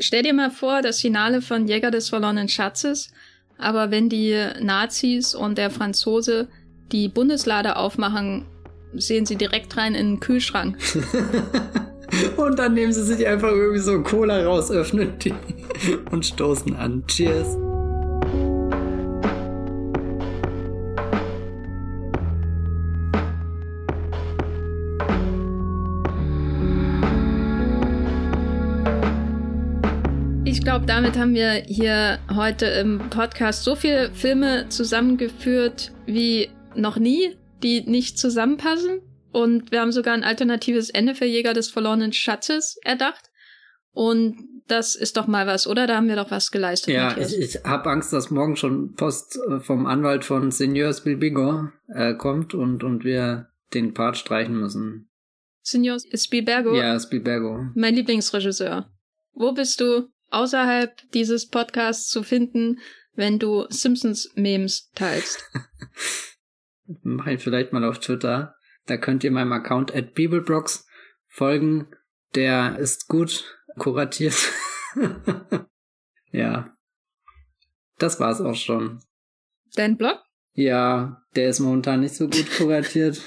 Stell dir mal vor, das Finale von Jäger des verlorenen Schatzes, aber wenn die Nazis und der Franzose die Bundeslade aufmachen, sehen sie direkt rein in den Kühlschrank. Und dann nehmen sie sich einfach irgendwie so Cola raus, öffnen die und stoßen an. Cheers. Ich glaube, damit haben wir hier heute im Podcast so viele Filme zusammengeführt wie noch nie, die nicht zusammenpassen. Und wir haben sogar ein alternatives Ende für Jäger des verlorenen Schatzes erdacht. Und das ist doch mal was, oder? Da haben wir doch was geleistet. Ja, ich, ich habe Angst, dass morgen schon Post äh, vom Anwalt von Senior Spielbergo äh, kommt und, und wir den Part streichen müssen. Senior Spielbergo? Ja, Spielbergo. Mein Lieblingsregisseur. Wo bist du außerhalb dieses Podcasts zu finden, wenn du Simpsons-Memes teilst? Mach ich vielleicht mal auf Twitter. Da könnt ihr meinem Account at Bibelbrox folgen. Der ist gut kuratiert. ja. Das war's auch schon. Dein Blog? Ja, der ist momentan nicht so gut kuratiert.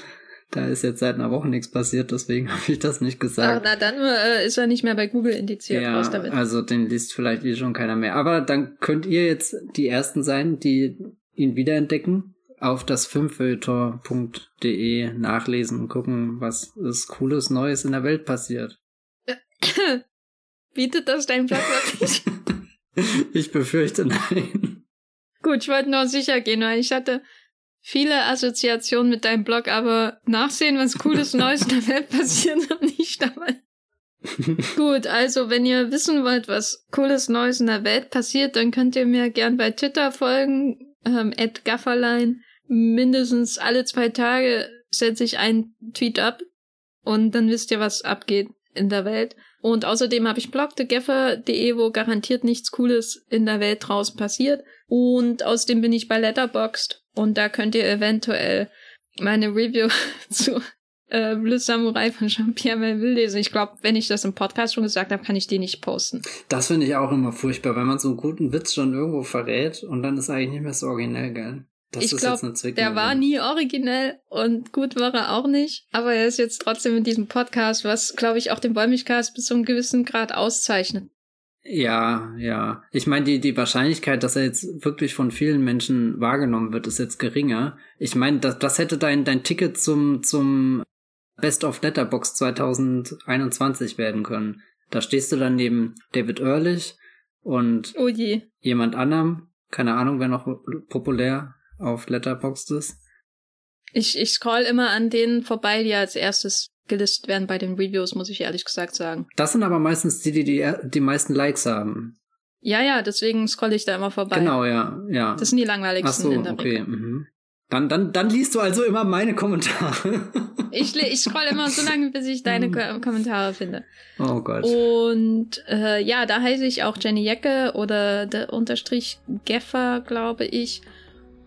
da ist jetzt seit einer Woche nichts passiert, deswegen habe ich das nicht gesagt. Ach, na dann äh, ist er nicht mehr bei Google indiziert. Ja, also den liest vielleicht wie schon keiner mehr. Aber dann könnt ihr jetzt die Ersten sein, die ihn wiederentdecken auf das fünffilter.de nachlesen und gucken, was ist Cooles Neues in der Welt passiert. Bietet das dein Blog wirklich? ich befürchte nein. Gut, ich wollte nur sicher gehen, weil ich hatte viele Assoziationen mit deinem Blog, aber nachsehen, was Cooles Neues in der Welt passiert, noch nicht dabei. Gut, also wenn ihr wissen wollt, was Cooles Neues in der Welt passiert, dann könnt ihr mir gern bei Twitter folgen, ähm, Gafferlein mindestens alle zwei Tage setze ich einen Tweet ab und dann wisst ihr, was abgeht in der Welt. Und außerdem habe ich Blog thegaffer.de, wo garantiert nichts Cooles in der Welt draußen passiert. Und außerdem bin ich bei Letterboxd und da könnt ihr eventuell meine Review zu äh, Blue Samurai von Jean-Pierre Melville lesen. Ich glaube, wenn ich das im Podcast schon gesagt habe, kann ich die nicht posten. Das finde ich auch immer furchtbar, wenn man so einen guten Witz schon irgendwo verrät und dann ist eigentlich nicht mehr so originell, gell? Das ich glaube, der war nie originell und gut war er auch nicht. Aber er ist jetzt trotzdem in diesem Podcast, was, glaube ich, auch den Bäumigcast bis zu einem gewissen Grad auszeichnet. Ja, ja. Ich meine, die, die Wahrscheinlichkeit, dass er jetzt wirklich von vielen Menschen wahrgenommen wird, ist jetzt geringer. Ich meine, das, das hätte dein, dein Ticket zum, zum Best of Letterbox 2021 werden können. Da stehst du dann neben David Ehrlich und oh jemand anderem. Keine Ahnung, wer noch populär auf Letterboxd ist? Ich, ich scroll immer an denen vorbei, die als erstes gelistet werden bei den Reviews, muss ich ehrlich gesagt sagen. Das sind aber meistens die, die die, die meisten Likes haben. Ja, ja, deswegen scroll ich da immer vorbei. Genau, ja, ja. Das sind die langweiligsten Ach so, in der okay. Mhm. Dann, dann, dann liest du also immer meine Kommentare. ich, ich scroll immer so lange, bis ich deine Ko Kommentare finde. Oh Gott. Und äh, ja, da heiße ich auch Jenny Jecke oder der Unterstrich Geffer, glaube ich.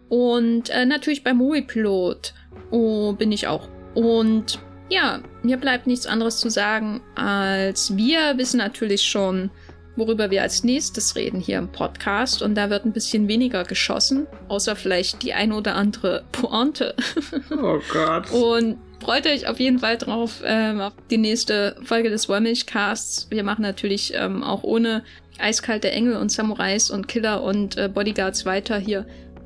Und äh, natürlich beim Moviepilot oh, bin ich auch. Und ja, mir bleibt nichts anderes zu sagen, als wir wissen natürlich schon, worüber wir als nächstes reden hier im Podcast. Und da wird ein bisschen weniger geschossen, außer vielleicht die ein oder andere Pointe. Oh Gott. Und freut euch auf jeden Fall drauf, ähm, auf die nächste Folge des Wollmilchcasts. Wir machen natürlich ähm, auch ohne eiskalte Engel und Samurais und Killer und äh, Bodyguards weiter hier